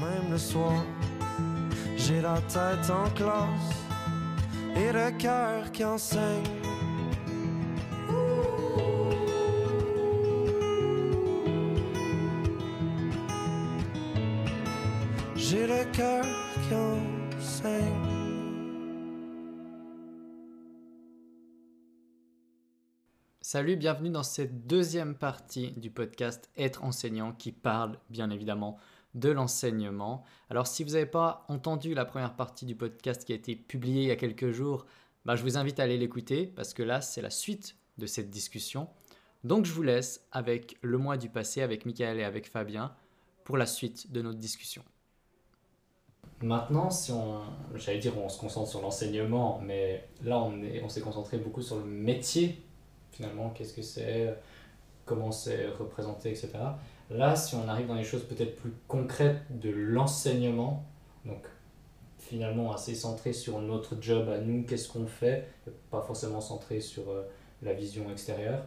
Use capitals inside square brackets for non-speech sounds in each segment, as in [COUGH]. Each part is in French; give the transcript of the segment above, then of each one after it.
même le soir. J'ai la tête en classe et le cœur qui enseigne. J'ai le cœur qui enseigne. Salut, bienvenue dans cette deuxième partie du podcast Être enseignant qui parle bien évidemment de l'enseignement. Alors si vous n'avez pas entendu la première partie du podcast qui a été publiée il y a quelques jours, bah, je vous invite à aller l'écouter parce que là c'est la suite de cette discussion. Donc je vous laisse avec le mois du passé, avec Michael et avec Fabien, pour la suite de notre discussion. Maintenant, si on, j'allais dire, on se concentre sur l'enseignement, mais là, on, est, on s'est concentré beaucoup sur le métier finalement, qu'est-ce que c'est, comment c'est représenté, etc. Là, si on arrive dans les choses peut-être plus concrètes de l'enseignement, donc finalement assez centré sur notre job à nous, qu'est-ce qu'on fait, pas forcément centré sur euh, la vision extérieure.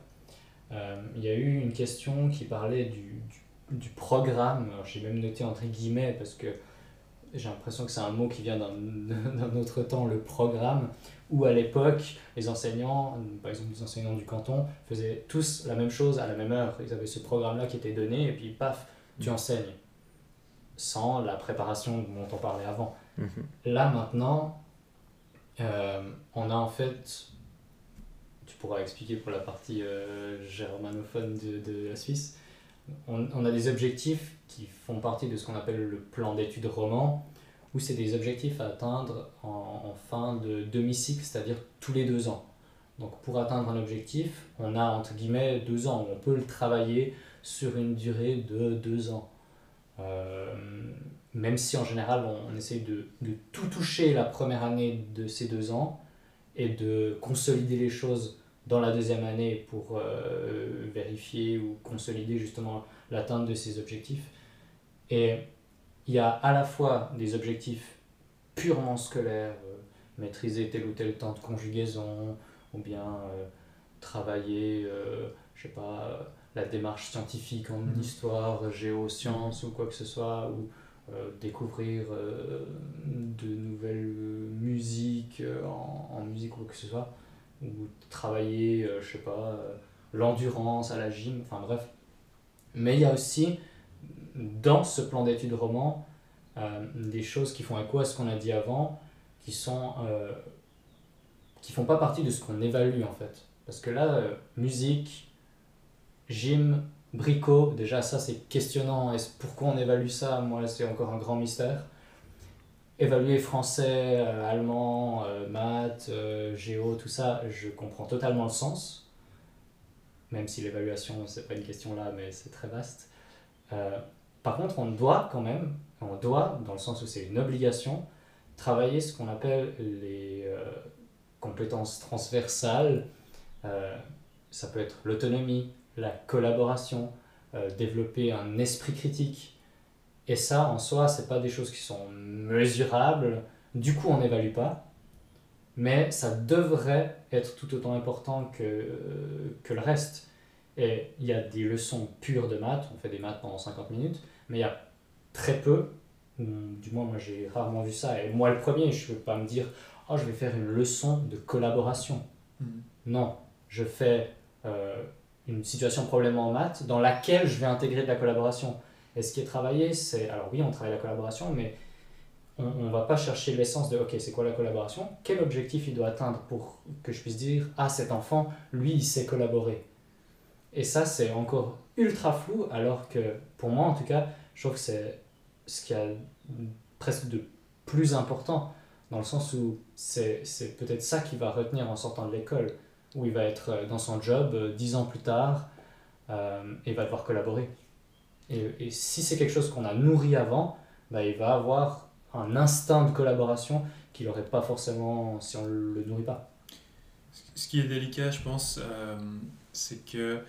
Euh, il y a eu une question qui parlait du, du programme, j'ai même noté entre guillemets parce que j'ai l'impression que c'est un mot qui vient [LAUGHS] d'un autre temps, le programme, où à l'époque, les enseignants, par exemple les enseignants du canton, faisaient tous la même chose à la même heure. Ils avaient ce programme-là qui était donné, et puis paf, tu mm. enseignes, sans la préparation dont on parlait avant. Mm-hmm. Là maintenant, euh, on a en fait, tu pourras expliquer pour la partie euh, germanophone de, de, la Suisse, on, a des objectifs qui font partie de ce qu'on appelle le plan d'études roman, où c'est des objectifs à atteindre en, fin de demi-cycle, c'est-à-dire tous les deux ans. Donc pour atteindre un objectif, on a entre guillemets deux ans, on peut le travailler sur une durée de deux ans. Euh, même si en général on, essaye de, tout toucher la première année de ces deux ans et de consolider les choses dans la deuxième année pour euh, vérifier ou consolider justement l'atteinte de ces objectifs. Et il y a à la fois des objectifs purement scolaires, euh, maîtriser tel ou tel temps de conjugaison, ou bien euh, travailler, je sais pas, la démarche scientifique en mhm. histoire, géosciences ou quoi que ce soit, ou découvrir de nouvelles musiques en, en, musique ou quoi que ce soit, ou travailler, je sais pas, l'endurance à la gym, enfin bref. Mais il y a aussi dans ce plan d'études roman euh, des choses qui font écho à ce qu'on a dit avant, qui sont euh, qui font pas partie de ce qu'on évalue en fait. Parce que là, euh, musique, gym, bricot, déjà ça c'est questionnant. Et pourquoi on évalue ça? Moi c'est encore un grand mystère. Évaluer français, allemand, maths, géo, tout ça, je comprends totalement le sens. Même si l'évaluation, c'est pas une question là, mais c'est très vaste. Par contre, on doit quand même, on doit, dans le sens où c'est une obligation, travailler ce qu'on appelle les euh, compétences transversales. Euh, ça peut être l'autonomie, la collaboration, euh, développer un esprit critique. Et ça, en soi, c'est pas des choses qui sont mesurables. Du coup, on n'évalue pas. Mais ça devrait être tout autant important que, que le reste. Et il y a des leçons pures de maths, on fait des maths pendant 50 minutes, mais il y a très peu, du moins moi j'ai rarement vu ça, et moi le premier, je ne peux pas me dire, oh je vais faire une leçon de collaboration. Mm. Non, je fais euh, une situation problème en maths dans laquelle je vais intégrer de la collaboration. Et ce qui est travaillé, c'est, alors oui, on travaille la collaboration, mais on ne va pas chercher l'essence de, ok, c'est quoi la collaboration? Quel objectif il doit atteindre pour que je puisse dire, ah, cet enfant, lui, il sait collaborer. Et ça, c'est encore ultra flou, alors que pour moi, en tout cas, je trouve que c'est ce qui a presque de plus important, dans le sens où c'est peut-être ça qui va retenir en sortant de l'école, où il va être euh, dans son job euh, dix ans plus tard euh, et va devoir collaborer. Et, si c'est quelque chose qu'on a nourri avant, bah, il va avoir un instinct de collaboration qu'il n'aurait pas forcément si on ne le nourrit pas. Ce qui est délicat, je pense, c'est que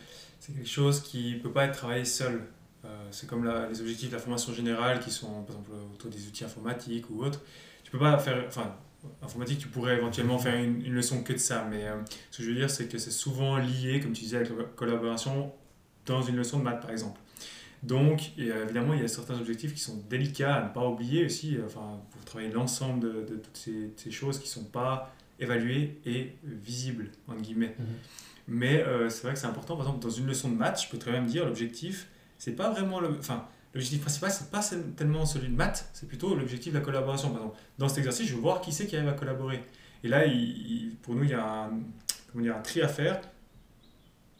c'est quelque chose qui ne peut pas être travaillé seul. Euh, c'est comme les objectifs de la formation générale qui sont par exemple autour des outils informatiques ou autres. Tu peux pas faire, enfin, informatique, tu pourrais éventuellement faire une, une leçon que de ça, mais euh, ce que je veux dire, c'est que c'est souvent lié, comme tu disais, avec la collaboration dans une leçon de maths par exemple. Donc, évidemment, il y a certains objectifs qui sont délicats à ne pas oublier aussi, enfin, pour travailler l'ensemble de, de, toutes ces, ces, choses qui ne sont pas évaluées et visibles, entre guillemets. Mhm. Mais c'est vrai que c'est important, par exemple, dans une leçon de maths, je peux très bien me dire, l'objectif, c'est pas vraiment le... Enfin, L'objectif principal, c'est pas tellement celui de maths, c'est plutôt l'objectif de la collaboration. Par exemple, dans cet exercice, je veux voir qui c'est qui arrive à collaborer. Et là, il, pour nous, il y a un, comment dire, un tri à faire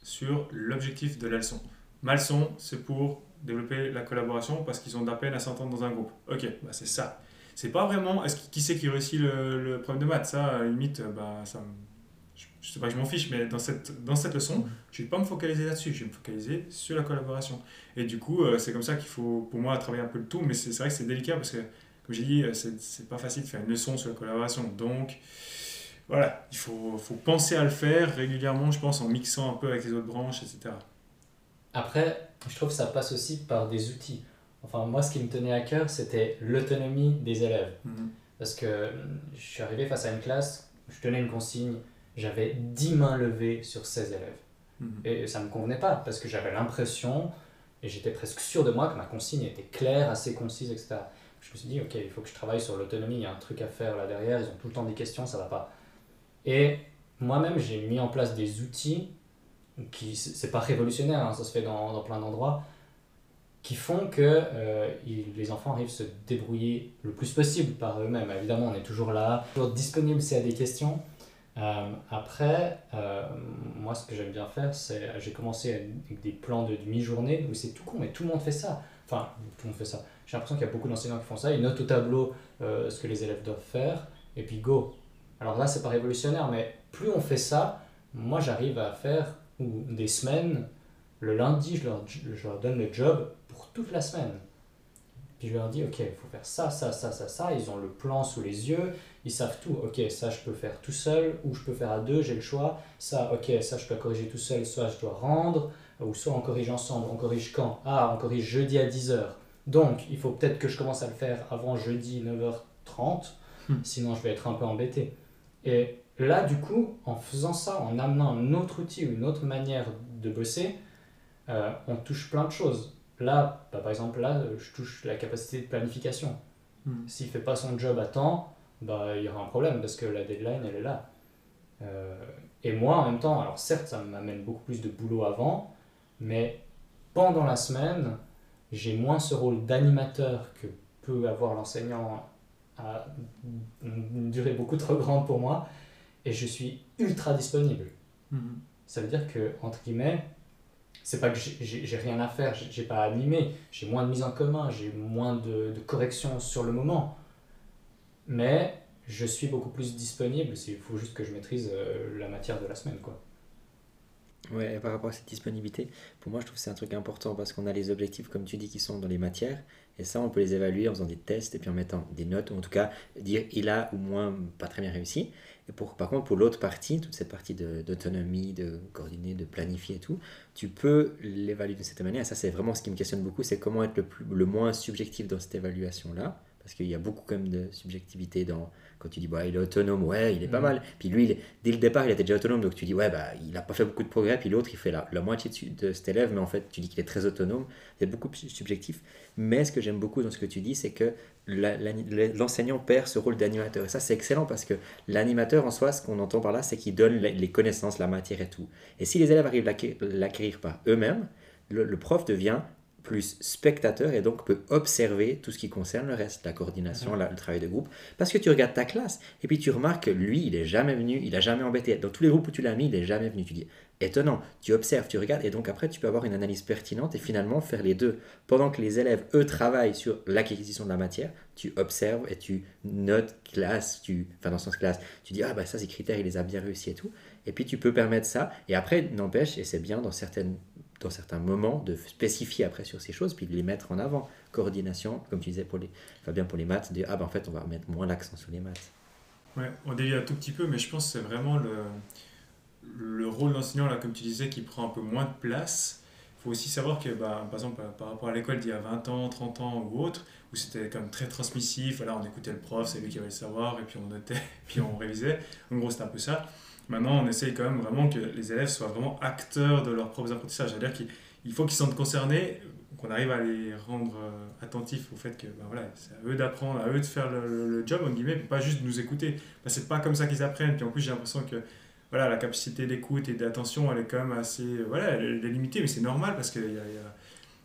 sur l'objectif de la leçon. Ma leçon, c'est pour développer la collaboration parce qu'ils ont de la peine à s'entendre dans un groupe. Ok, bah c'est ça. C'est pas vraiment est-ce qui c'est qui réussit le, le, problème de maths? Ça, à la limite, bah, ça me je sais pas que je m'en fiche, mais dans cette, dans cette leçon, je ne vais pas me focaliser là-dessus, je vais me focaliser sur la collaboration. Et du coup, euh, c'est comme ça qu'il faut, pour moi, travailler un peu le tout, mais c'est vrai que c'est délicat parce que, comme j'ai dit, euh, c'est pas facile de faire une leçon sur la collaboration. Donc, voilà, il faut, faut, penser à le faire régulièrement, je pense, en mixant un peu avec les autres branches, etc. Après, je trouve que ça passe aussi par des outils. Enfin, moi, ce qui me tenait à cœur, c'était l'autonomie des élèves. Mhm. Parce que je suis arrivé face à une classe, je tenais une consigne, j'avais 10 mains levées sur 16 élèves. Mhm. Et ça ne me convenait pas, parce que j'avais l'impression, et j'étais presque sûr de moi, que ma consigne était claire, assez concise, etc. Je me suis dit, ok, il faut que je travaille sur l'autonomie, il y a un truc à faire là derrière, ils ont tout le temps des questions, ça va pas. Et moi-même, j'ai mis en place des outils, qui c'est pas révolutionnaire, hein, ça se fait dans, plein d'endroits, qui font que euh, les enfants arrivent à se débrouiller le plus possible par eux-mêmes. Évidemment, on est toujours là, toujours disponible s'il y a des questions, euh, après, euh, moi, ce que j'aime bien faire, c'est j'ai commencé avec des plans de demi-journée où c'est tout con, mais tout le monde fait ça. Enfin, tout le monde fait ça. J'ai l'impression qu'il y a beaucoup d'enseignants qui font ça. Ils notent au tableau ce que les élèves doivent faire et puis go. Alors là, c'est pas révolutionnaire, mais plus on fait ça, moi, j'arrive à faire ou des semaines. Le lundi, je leur, je leur donne le job pour toute la semaine. Puis je leur dis, ok, il faut faire ça, ça, ça, ça, ça. Ils ont le plan sous les yeux, ils savent tout. Ok, ça je peux faire tout seul, ou je peux faire à deux, j'ai le choix. Ça, ok, ça je peux corriger tout seul, soit je dois rendre, ou soit on corrige ensemble. On corrige quand? Ah, on corrige jeudi à 10h. Donc, il faut peut-être que je commence à le faire avant jeudi 9h30, hmm. sinon je vais être un peu embêté. Et là, du coup, en faisant ça, en amenant un autre outil ou une autre manière de bosser, euh, on touche plein de choses. Là, bah, par exemple, là, je touche la capacité de planification. Hmm. S'il ne fait pas son job à temps, bah, il y aura un problème parce que la deadline, elle est là. Euh, et moi, en même temps, alors certes, ça m'amène beaucoup plus de boulot avant, mais pendant la semaine, j'ai moins ce rôle d'animateur que peut avoir l'enseignant à une durée beaucoup trop grande pour moi, et je suis ultra disponible. Hmm. Ça veut dire que, entre guillemets, c'est pas que j'ai rien à faire, j'ai pas à animer, j'ai moins de mise en commun, j'ai moins de, de corrections sur le moment. Mais je suis beaucoup plus disponible, il faut juste que je maîtrise euh, la matière de la semaine. quoi. Ouais, par rapport à cette disponibilité, pour moi je trouve que c'est un truc important parce qu'on a les objectifs, comme tu dis, qui sont dans les matières, et ça on peut les évaluer en faisant des tests et puis en mettant des notes, ou en tout cas dire il a ou moins pas très bien réussi. Pour, par contre, pour l'autre partie, toute cette partie d'autonomie, de, coordonner, de planifier et tout, tu peux l'évaluer de cette manière. Et ça, c'est vraiment ce qui me questionne beaucoup, c'est comment être le, plus, le moins subjectif dans cette évaluation-là. Parce qu'il y a beaucoup quand même de subjectivité dans, quand tu dis, bah, il est autonome, ouais, il est pas mm. mal. Puis lui, dès le départ, il était déjà autonome, donc tu dis, ouais, bah, il n'a pas fait beaucoup de progrès. Puis l'autre, il fait la, la moitié de, de, cet élève, mais en fait, tu dis qu'il est très autonome. C'est beaucoup plus subjectif. Mais ce que j'aime beaucoup dans ce que tu dis, c'est que l'enseignant perd ce rôle d'animateur. Et ça, c'est excellent parce que l'animateur, en soi, ce qu'on entend par là, c'est qu'il donne les connaissances, la matière et tout. Et si les élèves arrivent à l'acquérir par eux-mêmes, le prof devient plus spectateur et donc peut observer tout ce qui concerne le reste, la coordination, le travail de groupe. Parce que tu regardes ta classe et puis tu remarques que lui, il est jamais venu, il a jamais embêté. Dans tous les groupes où tu l'as mis, il est jamais venu. Tu dis, étonnant, tu observes, tu regardes et donc après tu peux avoir une analyse pertinente et finalement faire les deux. Pendant que les élèves, eux, travaillent sur l'acquisition de la matière, tu observes et tu notes classe, tu, enfin dans ce sens classe, tu dis, ah bah ça, ces critères, il les a bien réussi et tout. Et puis tu peux permettre ça. Et après, n'empêche, et c'est bien dans certaines dans certains moments, de spécifier après sur ces choses, puis de les mettre en avant. Coordination, comme tu disais pour les, Fabien, pour les maths, de ah ben en fait on va mettre moins l'accent sur les maths. Ouais, on dévie un tout petit peu, mais je pense que c'est vraiment le, le rôle d'enseignant, là, comme tu disais, qui prend un peu moins de place. Il faut aussi savoir que, bah, par exemple, par rapport à l'école d'il y a 20 ans, 30 ans ou autre, où c'était quand même très transmissif, voilà, on écoutait le prof, c'est lui qui avait le savoir, et puis on notait, [LAUGHS] puis on révisait. En gros, c'était un peu ça. Maintenant, on essaye quand même vraiment que les élèves soient vraiment acteurs de leurs propres apprentissages. C'est-à-dire qu'il faut qu'ils se sentent concernés, qu'on arrive à les rendre euh, attentifs au fait que ben voilà, c'est à eux d'apprendre, à eux de faire le, job, en guillemets, pas juste nous écouter. Ben, c'est pas comme ça qu'ils apprennent. Puis en plus, j'ai l'impression que voilà, la capacité d'écoute et d'attention, elle est quand même assez. Euh, voilà, elle est limitée, mais c'est normal parce qu'il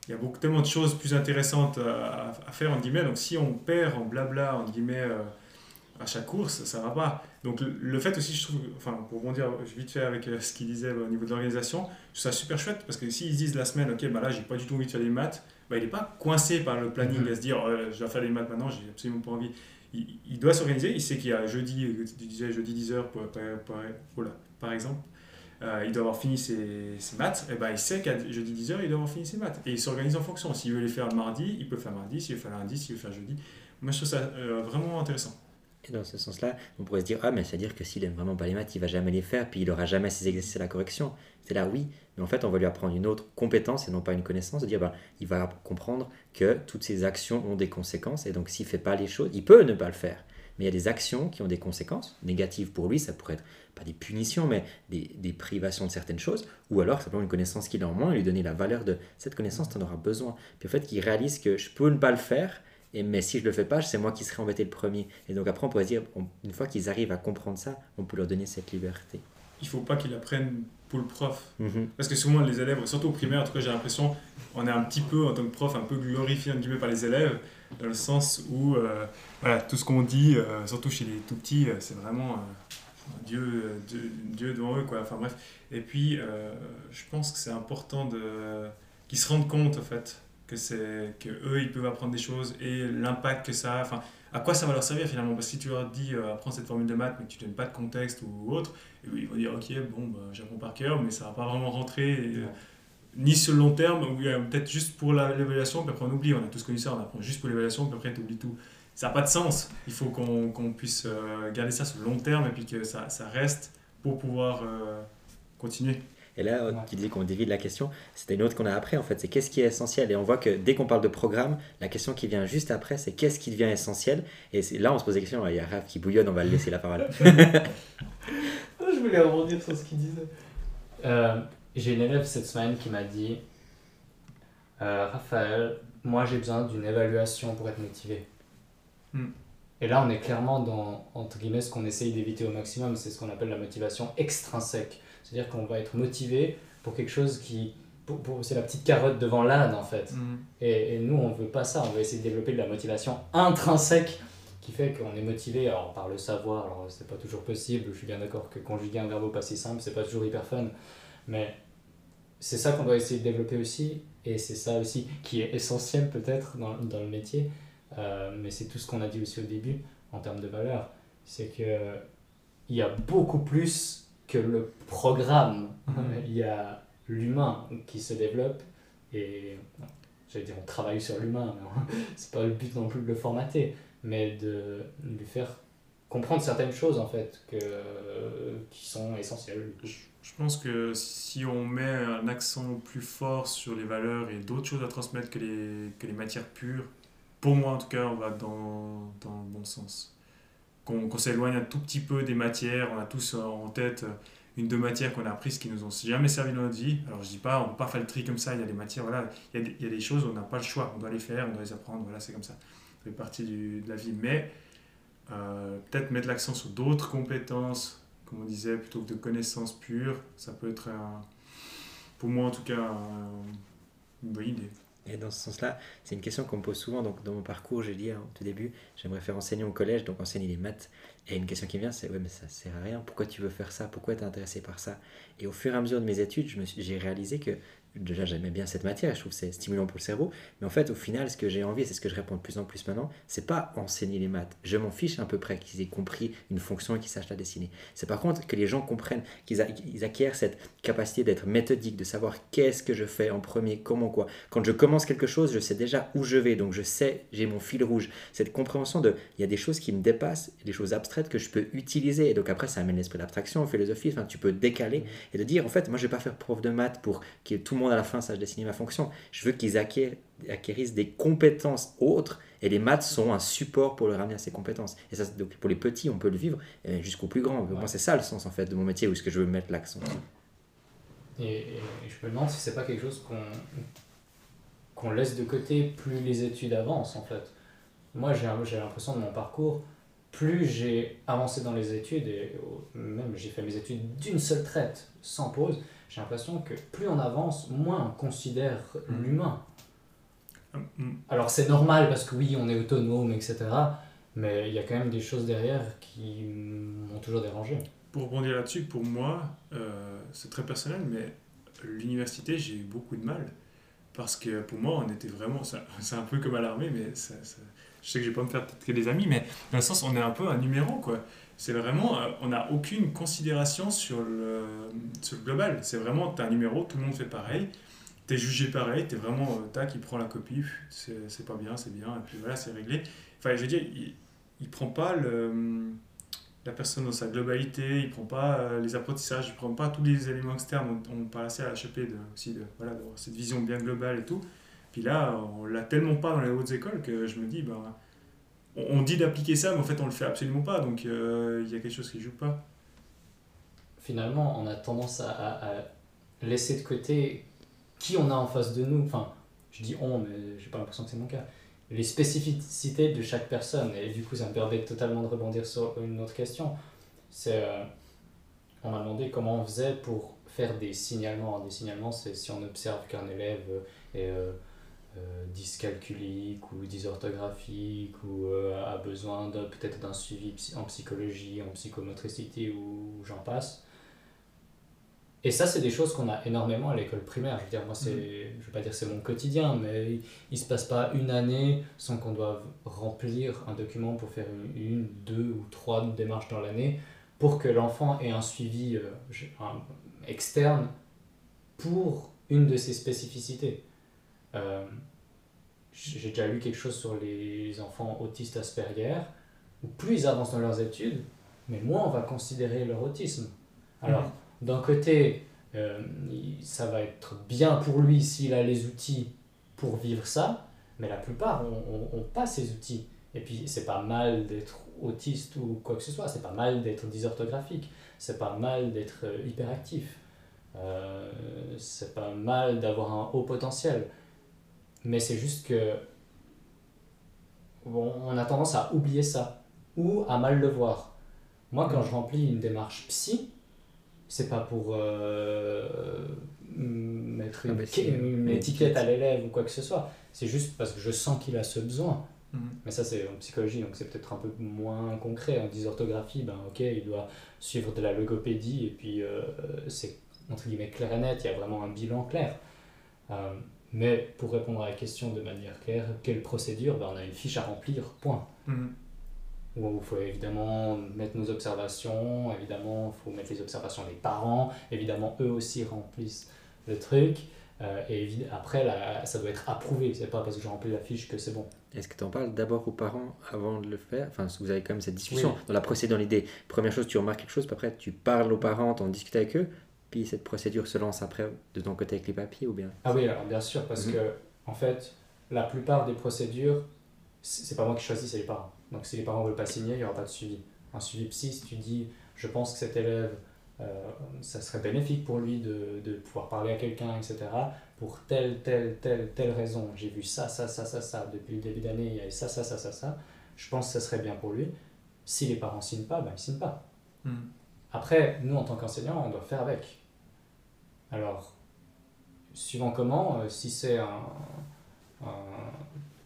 y a, beaucoup, tellement de choses plus intéressantes à, à, faire, en guillemets. Donc si on perd en blabla, en guillemets, euh, à chaque course, ça va pas. Donc le, fait aussi, je trouve, enfin pour rebondir vite fait avec ce qu'il disait au niveau de l'organisation, je trouve ça super chouette parce que s'ils disent la semaine, ok, bah là j'ai pas du tout envie de faire des maths, bah, il n'est pas coincé par le planning mm-hmm. à se dire je dois faire des maths maintenant, j'ai absolument pas envie. Il, il doit s'organiser, il sait qu'il y a jeudi, tu disais jeudi 10h pour, pour, pour, voilà, par exemple, euh, il doit avoir fini ses, ses maths, et ben il sait qu'à jeudi 10h, il doit avoir fini ses maths. Et il s'organise en fonction. S'il veut les faire le mardi, il peut faire mardi, s'il veut faire lundi, s'il veut faire jeudi. Moi, je trouve ça euh, vraiment intéressant. Et dans ce sens-là, on pourrait se dire Ah, mais c'est-à-dire que s'il aime vraiment pas les maths, il va jamais les faire, puis il aura jamais ses exercices à la correction. C'est là, oui, mais en fait, on va lui apprendre une autre compétence et non pas une connaissance, de dire ben, il va comprendre que toutes ces actions ont des conséquences, et donc s'il fait pas les choses, il peut ne pas le faire mais il y a des actions qui ont des conséquences négatives pour lui, ça pourrait être pas des punitions, mais des, des privations de certaines choses, ou alors simplement une connaissance qu'il a en moins, et lui donner la valeur de cette connaissance, tu en auras besoin. Puis en fait, qu'il réalise que je peux ne pas le faire, et, mais si je le fais pas, c'est moi qui serai embêté le premier. Et donc après, on pourrait dire, une fois qu'ils arrivent à comprendre ça, on peut leur donner cette liberté. Il faut pas qu'ils apprennent pour le prof. Mhm. Parce que souvent, les élèves, surtout au primaire, en tout cas, j'ai l'impression, on est un petit peu, en tant que prof, un peu glorifié par les élèves, dans le sens où euh, voilà, tout ce qu'on dit, euh, surtout chez les tout petits, euh, c'est vraiment Dieu, Dieu, Dieu, devant eux. Quoi. Enfin bref. Et puis, je pense que c'est important de, qu'ils se rendent compte, en fait, que, c'est, que eux, ils peuvent apprendre des choses et l'impact que ça a. Enfin, à quoi ça va leur servir finalement? Parce que si tu leur dis apprends cette formule de maths mais que tu ne donnes pas de contexte ou autre, ils vont dire ok, bon, bah, j'apprends par cœur, mais ça va pas vraiment rentrer ni sur le long terme, ou peut-être juste pour l'évaluation, puis après on oublie, on a tous connu ça, on apprend juste pour l'évaluation, puis après tu oublies tout. Ça n'a pas de sens. Il faut qu'on puisse euh, garder ça sur le long terme et puis que ça, ça reste pour pouvoir euh, continuer. Et là, tu disais qu'on dévie de la question, c'était une autre qu'on a après en fait, c'est qu'est-ce qui est essentiel? Et on voit que dès qu'on parle de programme, la question qui vient juste après, c'est qu'est-ce qui devient essentiel? Et là, on se pose des questions, il y a Raph qui bouillonne, on va le laisser la parole. [LAUGHS] Je voulais rebondir sur ce qu'il disait. Euh, j'ai une élève cette semaine qui m'a dit euh, Raphaël, moi j'ai besoin d'une évaluation pour être motivé. Hmm. Et là, on est clairement dans, entre guillemets, ce qu'on essaye d'éviter au maximum, c'est ce qu'on appelle la motivation extrinsèque. C'est-à-dire qu'on va être motivé pour quelque chose qui. Pour, c'est la petite carotte devant l'âne, en fait. Et, et, nous, on ne veut pas ça. On veut essayer de développer de la motivation intrinsèque qui fait qu'on est motivé alors, par le savoir. Alors, c'est pas toujours possible. Je suis bien d'accord que conjuguer un verbe au passé simple, c'est pas toujours hyper fun. Mais c'est ça qu'on doit essayer de développer aussi, et c'est ça aussi qui est essentiel peut-être dans, dans, le métier, euh, mais c'est tout ce qu'on a dit aussi au début en termes de valeur, c'est que il y a beaucoup plus que le programme, mhm. il y a l'humain qui se développe, et j'allais dire on travaille sur l'humain, mais [LAUGHS] c'est pas le but non plus de le formater, mais de lui faire comprendre certaines choses en fait que, qui sont essentielles. Je pense que si on met un accent plus fort sur les valeurs et d'autres choses à transmettre que les, que les matières pures, pour moi en tout cas, on va dans, dans le bon sens. Qu'on s'éloigne un tout petit peu des matières, on a tous en tête une deux matières qu'on a apprises qui nous ont jamais servi dans notre vie. Alors je dis pas, on ne peut pas faire le tri comme ça, il y a des matières, voilà, il y a, des choses on n'a pas le choix, on doit les faire, on doit les apprendre, voilà, c'est comme ça. Ça fait partie de la vie. Mais euh, peut-être mettre l'accent sur d'autres compétences, comme on disait, plutôt que de connaissances pures, ça peut être, pour moi en tout cas, une bonne idée. Et dans ce sens-là, c'est une question qu'on me pose souvent. Donc, dans mon parcours, j'ai dit hein, au tout début, j'aimerais faire enseigner au collège, donc enseigner les maths. Et une question qui vient, c'est Ouais, mais ça sert à rien. Pourquoi tu veux faire ça? Pourquoi tu es intéressé par ça? Et au fur et à mesure de mes études, j'ai réalisé que déjà j'aimais bien cette matière, je trouve que c'est stimulant pour le cerveau, mais en fait au final ce que j'ai envie, c'est ce que je réponds de plus en plus maintenant, c'est pas enseigner les maths. Je m'en fiche à peu près qu'ils aient compris une fonction et qu'ils sachent la dessiner. C'est par contre que les gens comprennent, qu'ils acquièrent cette capacité d'être méthodique, de savoir qu'est-ce que je fais en premier, comment quoi. Quand je commence quelque chose, je sais déjà où je vais, donc je sais, j'ai mon fil rouge. Cette compréhension de, il y a des choses qui me dépassent, des choses abstraites que je peux utiliser, et donc après ça amène l'esprit d'abstraction, philosophie, enfin tu peux décaler et de dire en fait moi je vais pas faire prof de maths pour que tout le monde à la fin sache dessiner ma fonction. Je veux qu'ils acquérissent des compétences autres et les maths sont un support pour le ramener à ces compétences. Et ça, donc pour les petits, on peut le vivre jusqu'au plus grand. Moi, c'est ça le sens en fait de mon métier où est-ce que je veux mettre l'accent. Et, je me demande si c'est pas quelque chose qu'on qu'on laisse de côté, plus les études avancent en fait. Moi j'ai j'ai l'impression de mon parcours, plus j'ai avancé dans les études, et même j'ai fait mes études d'une seule traite, sans pause, j'ai l'impression que plus on avance, moins on considère Mhm. l'humain. Mm. Alors c'est normal parce que oui, on est autonome, etc. Mais il y a quand même des choses derrière qui m'ont toujours dérangé. Pour rebondir là-dessus, pour moi, euh, c'est très personnel, mais l'université, j'ai eu beaucoup de mal. Parce que pour moi, on était vraiment. C'est un peu comme à l'armée, mais ça, ça- je sais que je vais pas me faire peut-être que des amis, mais dans le sens, on est un peu un numéro, quoi. C'est vraiment. euh, On n'a aucune considération sur le, sur le global. C'est vraiment, tu un numéro, tout le monde fait pareil. Tu es jugé pareil, tu es vraiment. euh, tac, il prend la copie, c'est pas bien, c'est bien, et puis voilà, c'est réglé. Enfin, je veux dire, il, il prend pas le la personne dans sa globalité, il prend pas euh, les apprentissages, il prend pas tous les éléments externes. On, parle assez à HEP de, aussi de voilà, cette vision bien globale et tout. Puis là, on l'a tellement pas dans les hautes écoles que je me dis, ben, on, dit d'appliquer ça, mais en fait, on le fait absolument pas. Donc, euh, il y a quelque chose qui joue pas. Finalement, on a tendance à, laisser de côté qui on a en face de nous. Enfin, je dis on, mais j'ai pas l'impression que c'est mon cas. Les spécificités de chaque personne. Et du coup, ça me permet totalement de rebondir sur une autre question. C'est. euh, on m'a demandé comment on faisait pour faire des signalements. Des signalements, c'est si on observe qu'un élève est euh, dyscalculique ou dysorthographique ou euh, a besoin de- peut-être d'un suivi en psychologie, en psychomotricité ou j'en passe. Et ça, c'est des choses qu'on a énormément à l'école primaire. Je veux dire, moi, c'est, je veux pas dire c'est mon quotidien, mais il, il se passe pas une année sans qu'on doive remplir un document pour faire une, une, deux ou trois démarches dans l'année pour que l'enfant ait un suivi euh, un- externe pour une de ses spécificités. Euh, j'ai déjà lu quelque chose sur les enfants autistes Asperger, où plus ils avancent dans leurs études, mais moins on va considérer leur autisme. Alors, Mhm. d'un côté, euh, ça va être bien pour lui s'il a les outils pour vivre ça, mais la plupart ont pas ces outils. Et puis, c'est pas mal d'être autiste ou quoi que ce soit, c'est pas mal d'être dysorthographique, c'est pas mal d'être euh, hyperactif, euh, c'est pas mal d'avoir un haut potentiel. Mais c'est juste que bon, on a tendance à oublier ça ou à mal le voir. Moi, quand je remplis une démarche psy, c'est pas pour euh, mettre Ah une, bah si, une une étiquette à l'élève ou quoi que ce soit. C'est juste parce que je sens qu'il a ce besoin. Mhm. Mais ça, c'est en psychologie, donc c'est peut-être un peu moins concret. En dysorthographie, ben ok, il doit suivre de la logopédie, et puis euh, c'est entre guillemets clair et net, il y a vraiment un bilan clair. Euh, mais pour répondre à la question de manière claire, quelle procédure? Ben, On a une fiche à remplir, point. Mhm. Où il faut évidemment mettre nos observations, évidemment, il faut mettre les observations des parents, évidemment, eux aussi remplissent le truc. euh, et après, là, ça doit être approuvé, c'est pas parce que j'ai rempli la fiche que c'est bon. Est-ce que tu en parles d'abord aux parents avant de le faire? Enfin, vous avez quand même cette discussion. Oui. Dans la procédure, dans l'idée, première chose, tu remarques quelque chose, puis après, tu parles aux parents, tu en discutes avec eux, puis cette procédure se lance après de ton côté avec les papiers ou bien? Ah oui, alors bien sûr, parce Mhm. que en fait, la plupart des procédures, c'est pas moi qui choisis, c'est les parents. Donc si les parents veulent pas signer, il n'y aura pas de suivi. Un suivi psy, si tu dis, je pense que cet élève, euh, ça serait bénéfique pour lui de, de pouvoir parler à quelqu'un, etc. Pour telle, telle, telle, telle raison. J'ai vu ça, ça, ça, ça, ça. Depuis le début d'année, il y a eu ça, ça, ça, ça, ça. Je pense que ça serait bien pour lui. Si les parents signent pas, ben ils signent pas. Mhm. Après, nous, en tant qu'enseignants, on doit faire avec. Alors, suivant comment, euh, si c'est un,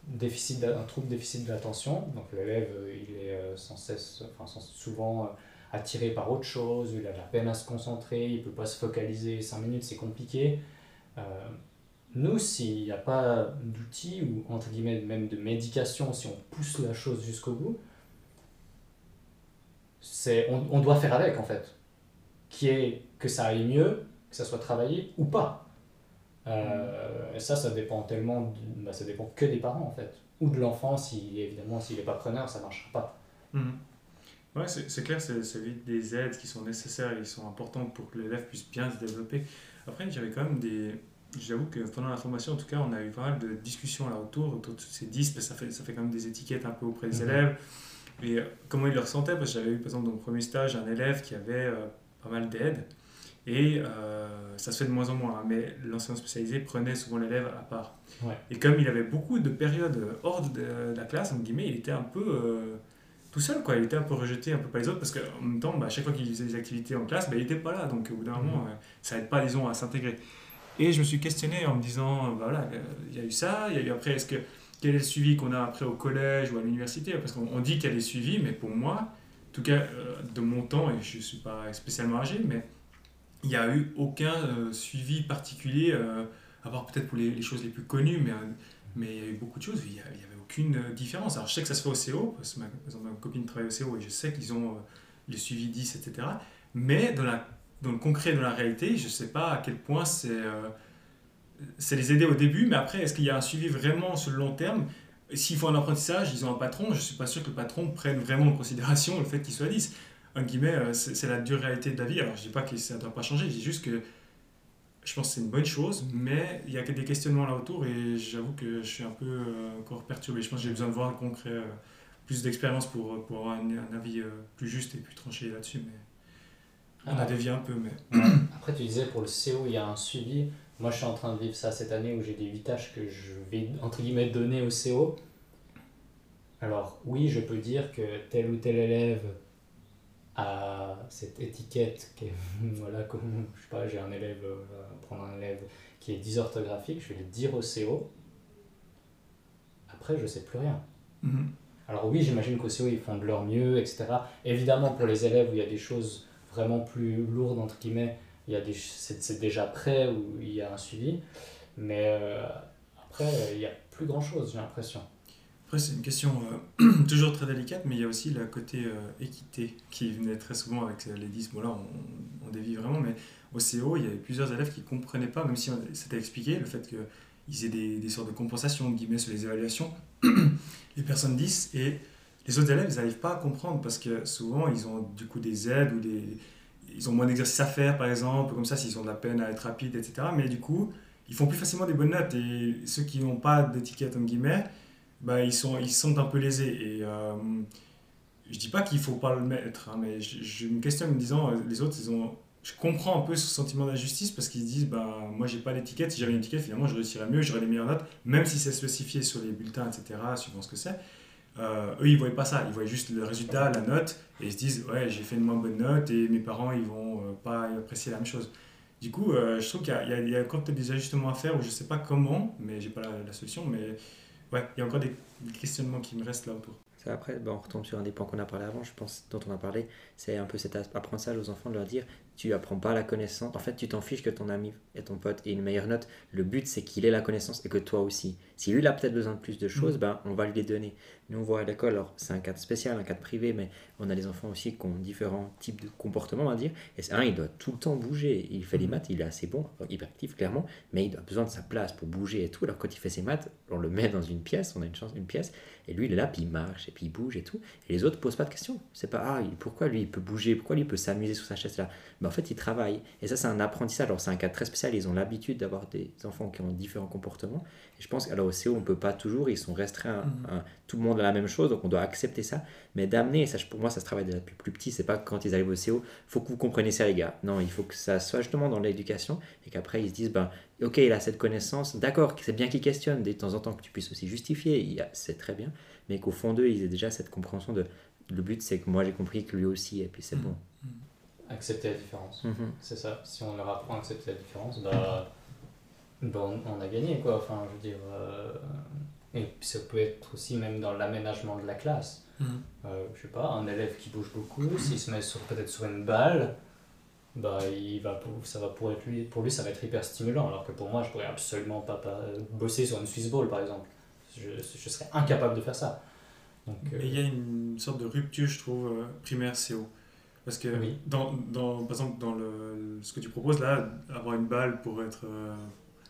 déficit, trouble déficit de l'attention, donc l'élève, euh, il est euh, sans cesse, enfin, souvent attiré par autre chose, il a la peine à se concentrer, il peut pas se focaliser 5 minutes, c'est compliqué. Nous, s'il n'y a pas d'outils ou entre guillemets même de médication, si on pousse la chose jusqu'au bout, c'est, on, on doit faire avec en fait. Qui est que ça aille mieux, que ça soit travaillé ou pas. Euh, et ça, ça dépend tellement, de- bah, ça dépend que des parents en fait. Ou de l'enfant, si évidemment s'il n'est pas preneur, ça ne marchera pas. Mhm. Ouais, c'est clair, c'est c'est vite des aides qui sont nécessaires et qui sont importantes pour que l'élève puisse bien se développer. Après, j'avais quand même des. J'avoue que pendant la formation, en tout cas, on a eu pas mal de discussions là autour, autour de ces 10, parce que ça fait, ça fait quand même des étiquettes un peu auprès des Mhm. élèves. Et euh, comment ils le ressentaient, parce que j'avais eu par exemple dans mon premier stage un élève qui avait euh, pas mal d'aides. Et euh, ça se fait de moins en moins. hein, mais l'enseignant spécialisé prenait souvent l'élève à part. Ouais. Et comme il avait beaucoup de périodes hors de, la classe, entre guillemets, il était un peu euh, tout seul. Quoi. Il était un peu rejeté un peu par les autres parce qu'en même temps, bah, à chaque fois qu'il faisait des activités en classe, bah, il n'était pas là. Donc au bout d'un moment, Mhm. euh, ça n'aide pas, disons, à s'intégrer. Et je me suis questionné en me disant, bah, voilà, il y a eu ça, il y a eu après, est-ce que quel est le suivi qu'on a après au collège ou à l'université Parce qu'on on dit a des suivis, mais pour moi, en tout cas euh, de mon temps, et je ne suis pas spécialement âgé, mais il n'y a eu aucun euh, suivi particulier, euh, à part peut-être pour les, choses les plus connues, mais, mais il y a eu beaucoup de choses, il n'y avait aucune différence. Alors je sais que ça se fait au CO, parce que ma, copine travaille au CO et je sais qu'ils ont les suivis 10, etc. Mais dans, dans le concret, dans la réalité, je ne sais pas à quel point c'est c'est les aider au début, mais après, est-ce qu'il y a un suivi vraiment sur le long terme? S'ils font un apprentissage, ils ont un patron, je ne suis pas sûr que le patron prenne vraiment en considération le fait qu'il soit 10. En guillemets, euh, c'est la dure réalité de la vie. Alors, je ne dis pas que ça ne doit pas changer, je dis juste que je pense que c'est une bonne chose, mais il y a que des questionnements là autour et j'avoue que je suis un peu euh, encore perturbé. Je pense que j'ai besoin de voir le concret, euh, plus d'expérience pour, pour avoir un, avis plus juste et plus tranché là-dessus. Mais on a Ah. dévié un peu, mais. Après, tu disais pour le CO, il y a un suivi. Moi, je suis en train de vivre ça cette année où j'ai des 8 tâches que je vais, entre guillemets, donner au CO. Alors, oui, je peux dire que tel ou tel élève a cette étiquette qui est, [LAUGHS] voilà, comme, je sais pas, j'ai un élève, euh, prendre un élève qui est dysorthographique, je vais le dire au CO. Après, je sais plus rien. Mhm. Alors oui, j'imagine qu'au CO, ils font de leur mieux, etc. Évidemment, pour les élèves où il y a des choses vraiment plus lourdes, entre guillemets, il y a des, c'est, déjà prêt, où il y a un suivi. Mais euh, après, il n'y a plus grand-chose, j'ai l'impression. Après, c'est une question euh, [CLEARS THROAT] toujours très délicate, mais il y a aussi le côté euh, équité qui venait très souvent avec les 10. Bon, là, on, dévie vraiment, mais au CO, il y avait plusieurs élèves qui ne comprenaient pas, même si on s'était expliqué, le fait qu'ils aient des, des sortes de compensation, de guillemets, sur les évaluations, [CLEARS THROAT] les personnes 10, et les autres élèves, ils n'arrivent pas à comprendre parce que souvent, ils ont du coup des aides ou des. Ils ont moins d'exercices à faire, par exemple, comme ça, s'ils ont de la peine à être rapides, etc. Mais du coup, ils font plus facilement des bonnes notes, et ceux qui n'ont pas d'étiquette, en guillemets, bah, ils, sont, ils sentent un peu lésés. Et euh, je dis pas qu'il faut pas le mettre, hein, mais je, me questionne en me disant, euh, les autres, ils ont, je comprends un peu ce sentiment d'injustice parce qu'ils se disent, bah, moi j'ai pas d'étiquette, si j'avais une étiquette, finalement je réussirais mieux, j'aurais les meilleures notes, même si c'est spécifié sur les bulletins, etc., suivant ce que c'est. Euh, eux, ils voyaient pas ça, ils voyaient juste le résultat, la note, et ils se disent, ouais, j'ai fait une moins bonne note et mes parents, ils vont euh, pas apprécier la même chose. Du coup, euh, je trouve qu'il y y y a encore peut-être des ajustements à faire, ou je sais pas comment, mais j'ai pas la, solution, mais ouais, il y a encore des questionnements qui me restent là autour. Après, ben, on retombe sur un des points qu'on a parlé avant, je pense, dont on a parlé, c'est un peu cet apprentissage aux enfants de leur dire tu apprends pas la connaissance, en fait, tu t'en fiches que ton ami et ton pote ait une meilleure note. Le but, c'est qu'il ait la connaissance et que toi aussi. Si lui, il a peut-être besoin de plus de choses, ben, on va lui les donner. Nous, on voit à l'école, alors c'est un cadre spécial, un cadre privé, mais on a des enfants aussi qui ont différents types de comportements, on va dire. Et c'est un, il doit tout le temps bouger. Il fait les maths, il est assez bon, hyperactif, clairement, mais il a besoin de sa place pour bouger et tout. Alors, quand il fait ses maths, on le met dans une pièce, on a une chance, une pièce, et lui, il est là, puis il marche, et puis il bouge et tout. Et les autres posent pas de questions. C'est pas, ah, pourquoi lui, il peut bouger, pourquoi lui, il peut s'amuser sur sa chaise là Mais en fait, il travaille. Et ça, c'est un apprentissage. Alors, c'est un cas très spécial. Ils ont l'habitude d'avoir des enfants qui ont différents comportements. Et je pense qu'alors au CO, on peut pas toujours. Ils sont restreints. Mhm. à- tout le monde a la même chose, donc on doit accepter ça. Mais d'amener, et ça, pour moi, ça se travaille déjà depuis plus petit. C'est pas quand ils arrivent au CO, faut que vous compreniez ça, les gars. Non, il faut que ça soit justement dans l'éducation et qu'après, ils se disent, ben, ok, il a cette connaissance. D'accord, c'est bien qu'ils questionnent de temps en temps que tu puisses aussi justifier. C'est très bien. Mais qu'au fond d'eux, ils aient déjà cette compréhension de. Le but, c'est que moi, j'ai compris que lui aussi, et puis c'est Mhm. bon. Accepter la différence. Mhm. C'est ça. Si on leur apprend à accepter la différence, bah, bah, on, on a gagné, quoi. Enfin, je veux dire. euh, Et ça peut être aussi même dans l'aménagement de la classe. Euh, je sais pas, un élève qui bouge beaucoup, s'il se met sur- peut-être sur une balle, bah, il va pour, ça va pour, être lui, pour lui, ça va être hyper stimulant. Alors que pour moi, je pourrais absolument pas, pas bosser sur une Swiss ball, par exemple. Je, je serais incapable de faire ça. Donc, euh, Mais il y a une sorte de rupture, je trouve, euh, primaire CO. Parce que, Oui. dans, dans, par exemple, dans le, ce que tu proposes là, avoir une balle pour être. euh,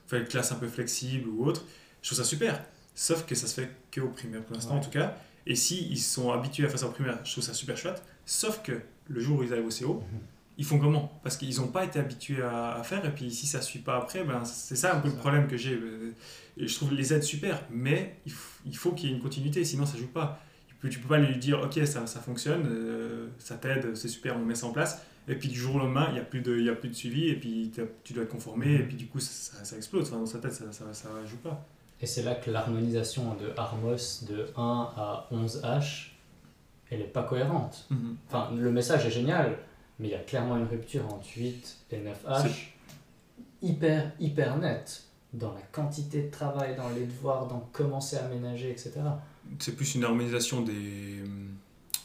faire une classe un peu flexible ou autre, je trouve ça super. Sauf que ça se fait qu'au primaire pour l'instant, Ouais. en tout cas. Et si ils sont habitués à faire ça au primaire, je trouve ça super chouette. Sauf que le jour où ils arrivent au CO, Mhm. ils font comment? Parce qu'ils n'ont pas été habitués à, à faire, et puis si ça ne suit pas après, ben, c'est ça un peu le problème que j'ai. Euh, je trouve les aides super, mais il, il faut qu'il y ait une continuité, sinon ça joue pas. Tu peux, tu peux pas lui dire, ok, ça, ça fonctionne, euh, ça t'aide, c'est super, on met ça en place, et puis du jour au lendemain, il n'y a, plus de- y a plus de suivi, et puis tu dois te conformer, et puis du coup, ça, ça- ça explose. Enfin, dans sa tête, ça ne ça, joue pas. Et c'est là que l'harmonisation de Armos de 1 à 11H, elle n'est pas cohérente. Enfin, le message est génial, mais il y a clairement une rupture entre 8 et 9H, hyper, hyper nette, dans la quantité de travail, dans les devoirs, dans comment c'est aménagé, etc. C'est plus une harmonisation des,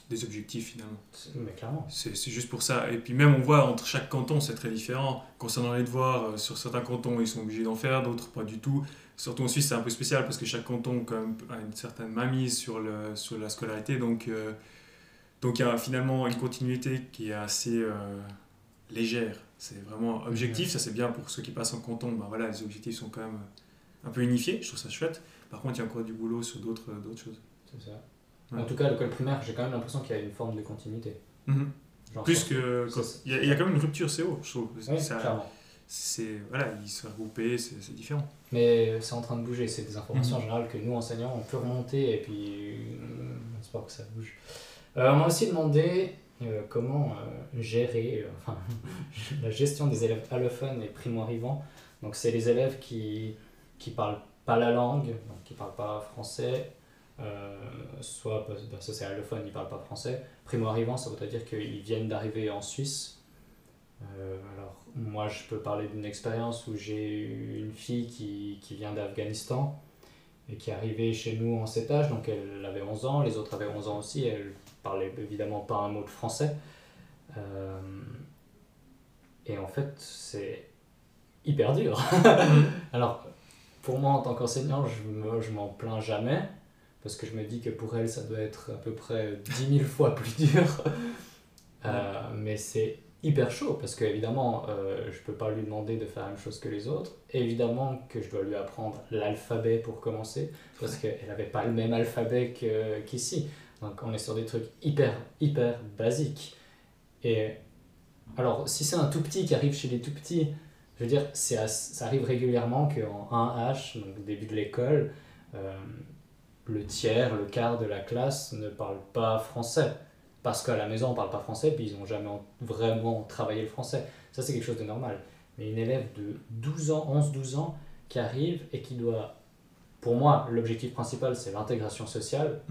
des objectifs finalement. C'est- Mais clairement. C'est juste pour ça. Et puis même on voit entre chaque canton, c'est très différent. Concernant les devoirs, euh, sur certains cantons, ils sont obligés d'en faire, d'autres pas du tout. Surtout en Suisse, c'est un peu spécial parce que chaque canton quand même, a une certaine mainmise sur, le, sur la scolarité. Donc euh, donc il y a finalement une continuité qui est assez euh, légère. C'est vraiment objectif, ça c'est bien pour ceux qui passent en canton. Ben voilà, les objectifs sont quand même un peu unifiés, je trouve ça chouette. Par contre, il y a encore du boulot sur d'autres d'autres choses. C'est ça. Ouais. En tout cas, l'école primaire, j'ai quand même l'impression qu'il y a une forme de continuité. Mhm. Genre, Plus que. Il y, y a quand même une rupture CO, je trouve. Oui, Ça- clairement. c'est voilà ils sont regroupés c'est c'est différent Mais c'est en train de bouger, c'est des informations Mhm. en général que nous, enseignants, on peut remonter et puis euh, on espère que ça bouge. Euh, on m'a aussi demandé euh, comment euh, gérer euh, enfin, [LAUGHS] la gestion des élèves allophones et primo-arrivants. Donc c'est les élèves qui qui parlent la langue, donc qui parlent pas français, euh, soit parce bah, ça c'est allophone, ils parlent pas français. Primo-arrivants, ça voudrait dire qu'ils viennent d'arriver en Suisse. Euh, alors, moi, je peux parler d'une expérience où j'ai eu une fille qui, qui vient d'Afghanistan et qui est arrivée chez nous en cet âge, donc elle avait 11 ans, les autres avaient 11 ans aussi, elle parlait évidemment pas un mot de français. Euh, et en fait, c'est hyper dur. [LAUGHS] pour moi, en tant qu'enseignant, je me- je m'en plains jamais, parce que je me dis que pour elle, ça doit être à peu près 10 000 fois plus dur. [LAUGHS] Euh, mais c'est hyper chaud parce qu'évidemment, euh, je peux pas lui demander de faire la même chose que les autres. Évidemment que je dois lui apprendre l'alphabet pour commencer parce qu'elle n'avait pas le même alphabet qu'ici. Donc on est sur des trucs hyper, hyper basiques. Et alors, si c'est un tout petit qui arrive chez les tout petits, je veux dire, c'est as- ça arrive régulièrement qu'en 1H, donc début de l'école, euh, le tiers, le quart de la classe ne parle pas français. Parce qu'à la maison, on parle pas français, puis ils n'ont jamais en- vraiment travaillé le français. Ça, c'est quelque chose de normal. Mais une élève de 12 ans, 11-12 ans, qui arrive et qui doit... Pour moi, l'objectif principal, c'est l'intégration sociale,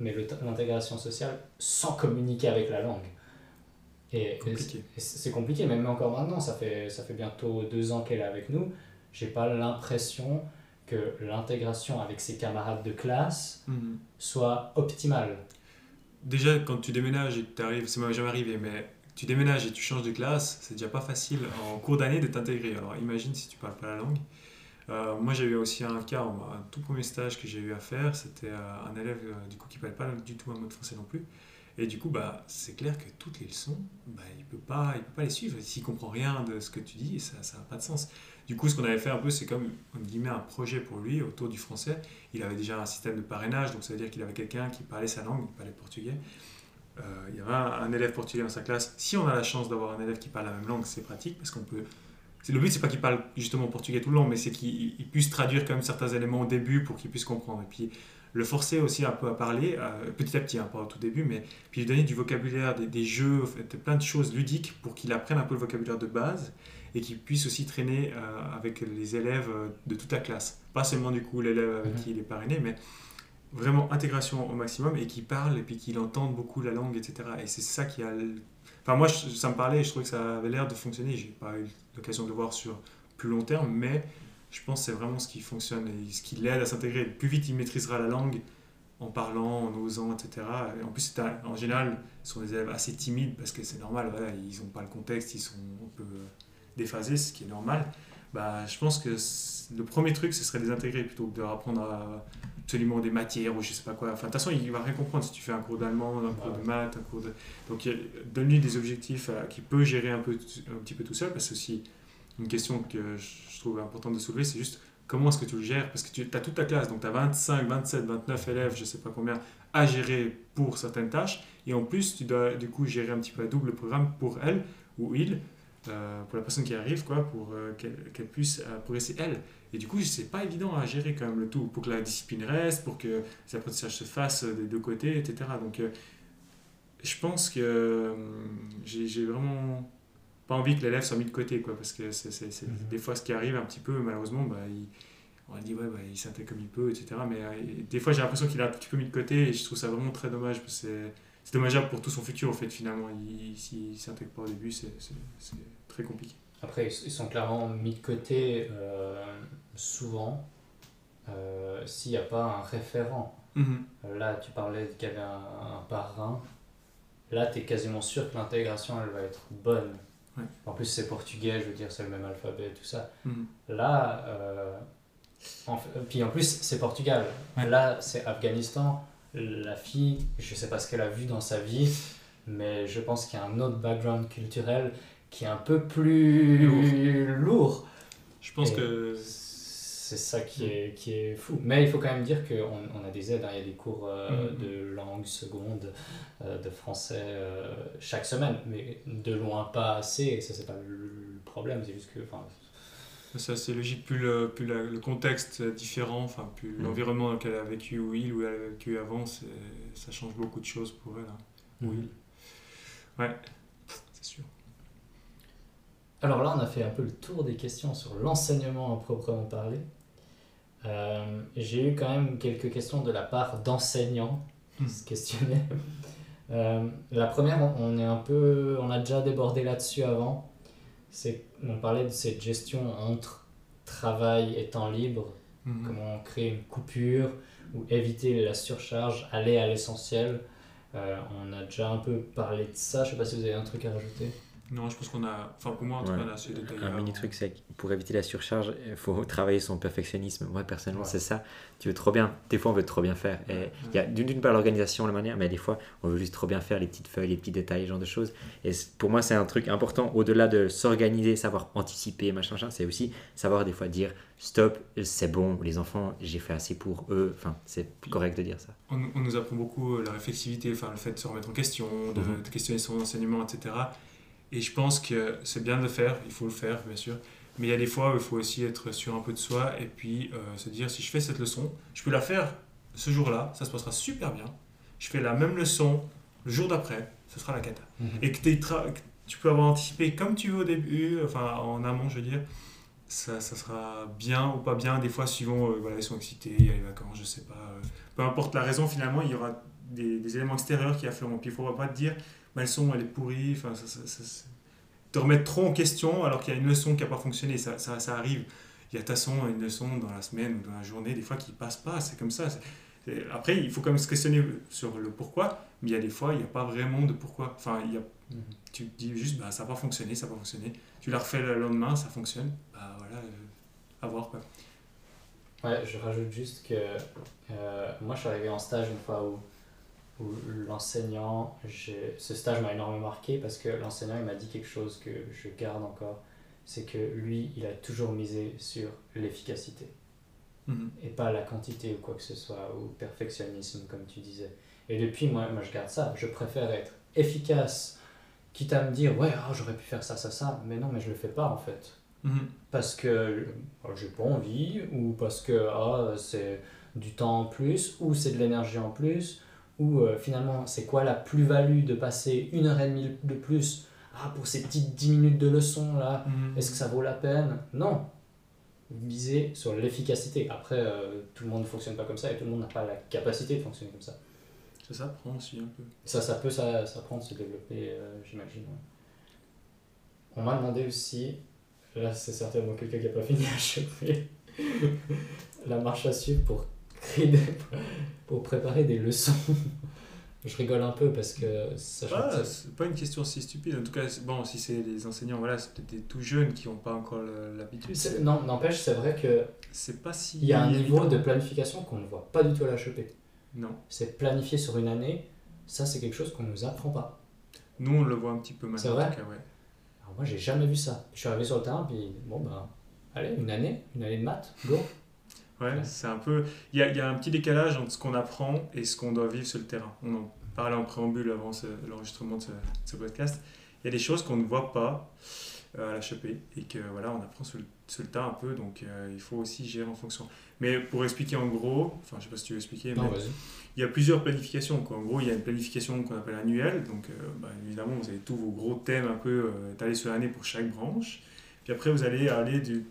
mais le- l'intégration sociale sans communiquer avec la langue. Et, c'est compliqué, même encore maintenant, ça fait, ça fait bientôt deux ans qu'elle est avec nous. J'ai pas l'impression que l'intégration avec ses camarades de classe soit optimale. déjà quand tu déménages et que tu arrives ça m'est jamais arrivé mais tu déménages et tu changes de classe c'est déjà pas facile en cours d'année de t'intégrer. Alors imagine si tu parles pas la langue. Euh, moi j'ai eu aussi un cas un tout premier stage que j'ai eu à faire c'était euh, un élève euh, du coup qui parlait pas du tout un mot de français non plus et du coup bah c'est clair que toutes les leçons bah, il peut pas peut pas les suivre s'il comprend rien de ce que tu dis ça ça a pas de sens du coup ce qu'on avait fait un peu c'est comme guillemets un projet pour lui autour du français il avait déjà un système de parrainage donc ça veut dire qu'il avait quelqu'un qui parlait sa langue il parlait portugais euh, il y avait un, élève portugais dans sa classe. Si on a la chance d'avoir un élève qui parle la même langue, c'est pratique parce qu'on peut. Le but, c'est pas qu'il parle justement portugais tout le long, mais c'est qu'il il puisse traduire quand même certains éléments au début pour qu'il puisse comprendre. Et puis le forcer aussi un peu à parler, euh, petit à petit, hein, pas au tout début, mais puis lui donner du vocabulaire, des, des jeux, en fait, plein de choses ludiques pour qu'il apprenne un peu le vocabulaire de base et qu'il puisse aussi traîner euh, avec les élèves euh, de toute la classe. Pas seulement du coup l'élève avec Mhm. qui il est parrainé, mais vraiment intégration au maximum et qui parle et puis qu'il entende beaucoup la langue, etc. Et c'est ça qui a. Enfin, moi, ça me parlait et je trouvais que ça avait l'air de fonctionner. J'ai pas eu l'occasion de le voir sur plus long terme, mais je pense que c'est vraiment ce qui fonctionne et ce qui l'aide à s'intégrer. Plus vite il maîtrisera la langue en parlant, en osant, etc. Et en plus, en général, ce sont des élèves assez timides parce que c'est normal, voilà, ils n'ont pas le contexte, ils sont un peu déphasés, ce qui est normal. Bah, je pense que le premier truc, ce serait de les intégrer plutôt que de leur apprendre absolument des matières ou je sais pas quoi. Enfin, de toute façon, il va rien comprendre si tu fais un cours d'allemand, un cours de maths, un cours de. Donc, euh, donne-lui des objectifs euh, qu'il peut gérer un, peu, un petit peu tout seul, parce que aussi une question que je trouve importante de soulever, c'est juste comment est-ce que tu le gères? Parce que tu as toute ta classe, donc tu as 25, 27, 29 élèves, je sais pas combien, à gérer pour certaines tâches, et en plus, tu dois du coup gérer un petit peu à double programme pour elle ou il. euh, pour la personne qui arrive, quoi, pour euh, qu'elle puisse euh, progresser elle. Et du coup, c'est pas évident à gérer quand même le tout, pour que la discipline reste, pour que les apprentissages se fassent des deux côtés, etc. Donc, Je pense que j'ai j'ai vraiment pas envie que l'élève soit mis de côté, quoi, parce que c'est c'est- c'est Mhm. des fois ce qui arrive un petit peu, malheureusement, bah, il, on dit ouais, bah, il s'intègre comme il peut, etc. Mais euh, des fois, j'ai l'impression qu'il est un petit peu mis de côté et je trouve ça vraiment très dommage, parce que c'est c'est dommageable pour tout son futur, en fait, finalement. Il- S'il s'intègre pas au début, c'est très compliqué. Après, ils sont clairement mis de côté euh, souvent euh, s'il n'y a pas un référent. Là, tu parlais qu'il y avait un, un parrain. Là, tu es quasiment sûr que l'intégration, elle va être bonne. Ouais. En plus, c'est portugais, je veux dire, c'est le même alphabet, tout ça. Mhm. Là, euh, en puis en plus, c'est Portugal. Ouais. Là, c'est Afghanistan. La fille, je sais pas ce qu'elle a vu dans sa vie, mais je pense qu'il y a un autre background culturel qui est un peu plus lourd. Je pense Et que. C'est ça qui est, qui est fou. Mais il faut quand même dire qu'on on a des aides. hein. Il y a des cours euh, Mhm. de langue seconde, euh, de français euh, chaque semaine, mais de loin pas assez. Et ça, c'est pas le problème. C'est juste que. Ça, c'est logique. Plus le, plus la- le contexte est différent, enfin, plus Mm. l'environnement dans lequel elle a vécu ou il ou elle a vécu avant, c'est- ça change beaucoup de choses pour elle. hein. Ou il. Ouais, c'est sûr. Alors là, on a fait un peu le tour des questions sur l'enseignement à proprement parler. Euh, J'ai eu quand même quelques questions de la part d'enseignants qui Hmm. se questionnaient. [LAUGHS] Euh, la première, on- est un peu, on a déjà débordé là-dessus avant. C'est, on parlait de cette gestion entre travail et temps libre, Mhm. comment créer une coupure ou éviter la surcharge, aller à l'essentiel. Euh, on a déjà un peu parlé de ça. Je sais pas si vous avez un truc à rajouter. Non, je pense qu'on a. Enfin, pour moi, en tout cas, on a assez détaillé. Un mini truc, c'est pour éviter la surcharge, il faut travailler son perfectionnisme. Moi, personnellement, Ouais. c'est ça. Tu veux trop bien. Des fois, on veut trop bien faire. Et Ouais. il y a d'une part l'organisation, la manière, mais des fois, on veut juste trop bien faire les petites feuilles, les petits détails, ce genre de choses. Et pour moi, c'est un truc important. Au-delà de s'organiser, savoir anticiper, machin, machin, c'est aussi savoir des fois dire stop, c'est bon, les enfants, j'ai fait assez pour eux. Enfin, c'est correct de dire ça. On, on nous apprend beaucoup euh, la réflexivité, enfin, le fait de se remettre en question, de, Mhm. de questionner son enseignement, etc. Et je pense que c'est bien de le faire, il faut le faire, bien sûr. Mais il y a des fois où il faut aussi être sûr un peu de soi et puis euh, se dire si je fais cette leçon, je peux la faire ce jour-là, ça se passera super bien. Je fais la même leçon le jour d'après, ce sera la cata. Et que, tu peux avoir anticipé comme tu veux au début, enfin en amont, je veux dire, ça, ça sera bien ou pas bien. Des fois, suivant, euh, voilà, ils sont excités, il y a les vacances, je sais pas. euh, peu importe la raison, finalement, il y aura des, des éléments extérieurs qui affleuront. Puis il ne faudra pas te dire, ma leçon, elle est pourrie, enfin, ça, ça- ça- ça- te remettre trop en question alors qu'il y a une leçon qui n'a pas fonctionné. Ça, ça, arrive. Il y a ta façon, une leçon dans la semaine ou dans la journée, des fois qui passe pas, c'est comme ça. Après, il faut quand même se questionner sur le pourquoi, mais il y a des fois, il n'y a pas vraiment de pourquoi. Enfin, il y a Mhm. tu te dis juste bah, ça n'a pas fonctionné, ça n'a pas fonctionné. Tu la refais le lendemain, ça fonctionne. Bah voilà, euh, à voir quoi. Ouais, je rajoute juste que euh, moi je suis arrivé en stage une fois où, où l'enseignant, ce stage m'a énormément marqué parce que l'enseignant il m'a dit quelque chose que je garde encore, c'est que lui il a toujours misé sur l'efficacité Mhm. et pas la quantité ou quoi que ce soit, ou perfectionnisme comme tu disais. Et depuis moi, moi je garde ça, je préfère être efficace, quitte à me dire ouais ah, j'aurais pu faire ça, ça, ça, mais non mais je le fais pas en fait Mhm. parce que euh, j'ai pas envie ou parce que ah, c'est du temps en plus ou c'est de l'énergie en plus ou euh, finalement c'est quoi la plus-value de passer une heure et demie de plus ah, pour ces petites 10 minutes de leçon là Mhm. est-ce que ça vaut la peine? Non viser sur l'efficacité après euh, tout le monde ne fonctionne pas comme ça et tout le monde n'a pas la capacité de fonctionner comme ça Ça s'apprend aussi un peu. ça, ça peut ça, s'apprendre, se développer, euh, j'imagine. On m'a demandé aussi, là c'est certainement quelqu'un qui n'a pas fini à choper, [LAUGHS] la marche à suivre pour, pour préparer des leçons. Je rigole un peu parce que sachant Ah, que ça- c'est pas une question si stupide. En tout cas, bon, si c'est les enseignants, voilà, c'est peut-être des tout jeunes qui n'ont pas encore l'habitude. non, n'empêche, c'est vrai qu'il C'est pas si. y a un niveau de planification qu'on ne voit pas du tout à l'HEP. Non. C'est planifié sur une année, ça c'est quelque chose qu'on ne nous apprend pas. Nous, on le voit un petit peu maintenant. C'est vrai en tout cas, ouais. Alors moi j'ai jamais vu ça. Je suis arrivé sur le terrain puis bon ben allez une année, une année de maths, go. Ouais, Ouais. c'est un peu. Il y a, y a un petit décalage entre ce qu'on apprend et ce qu'on doit vivre sur le terrain. On en parlait en préambule avant l'enregistrement de ce, de ce podcast. Il y a des choses qu'on ne voit pas euh, à l'HEP et que voilà, on apprend sur le, sur le tas un peu, donc euh, il faut aussi gérer en fonction. Mais pour expliquer en gros, enfin je sais pas si tu veux expliquer, Non mais il y a plusieurs planifications. Quoi. En gros, il y a une planification qu'on appelle annuelle. Donc, euh, bah, évidemment, vous avez tous vos gros thèmes un peu euh, étalés sur l'année pour chaque branche. Puis après, vous allez aller du.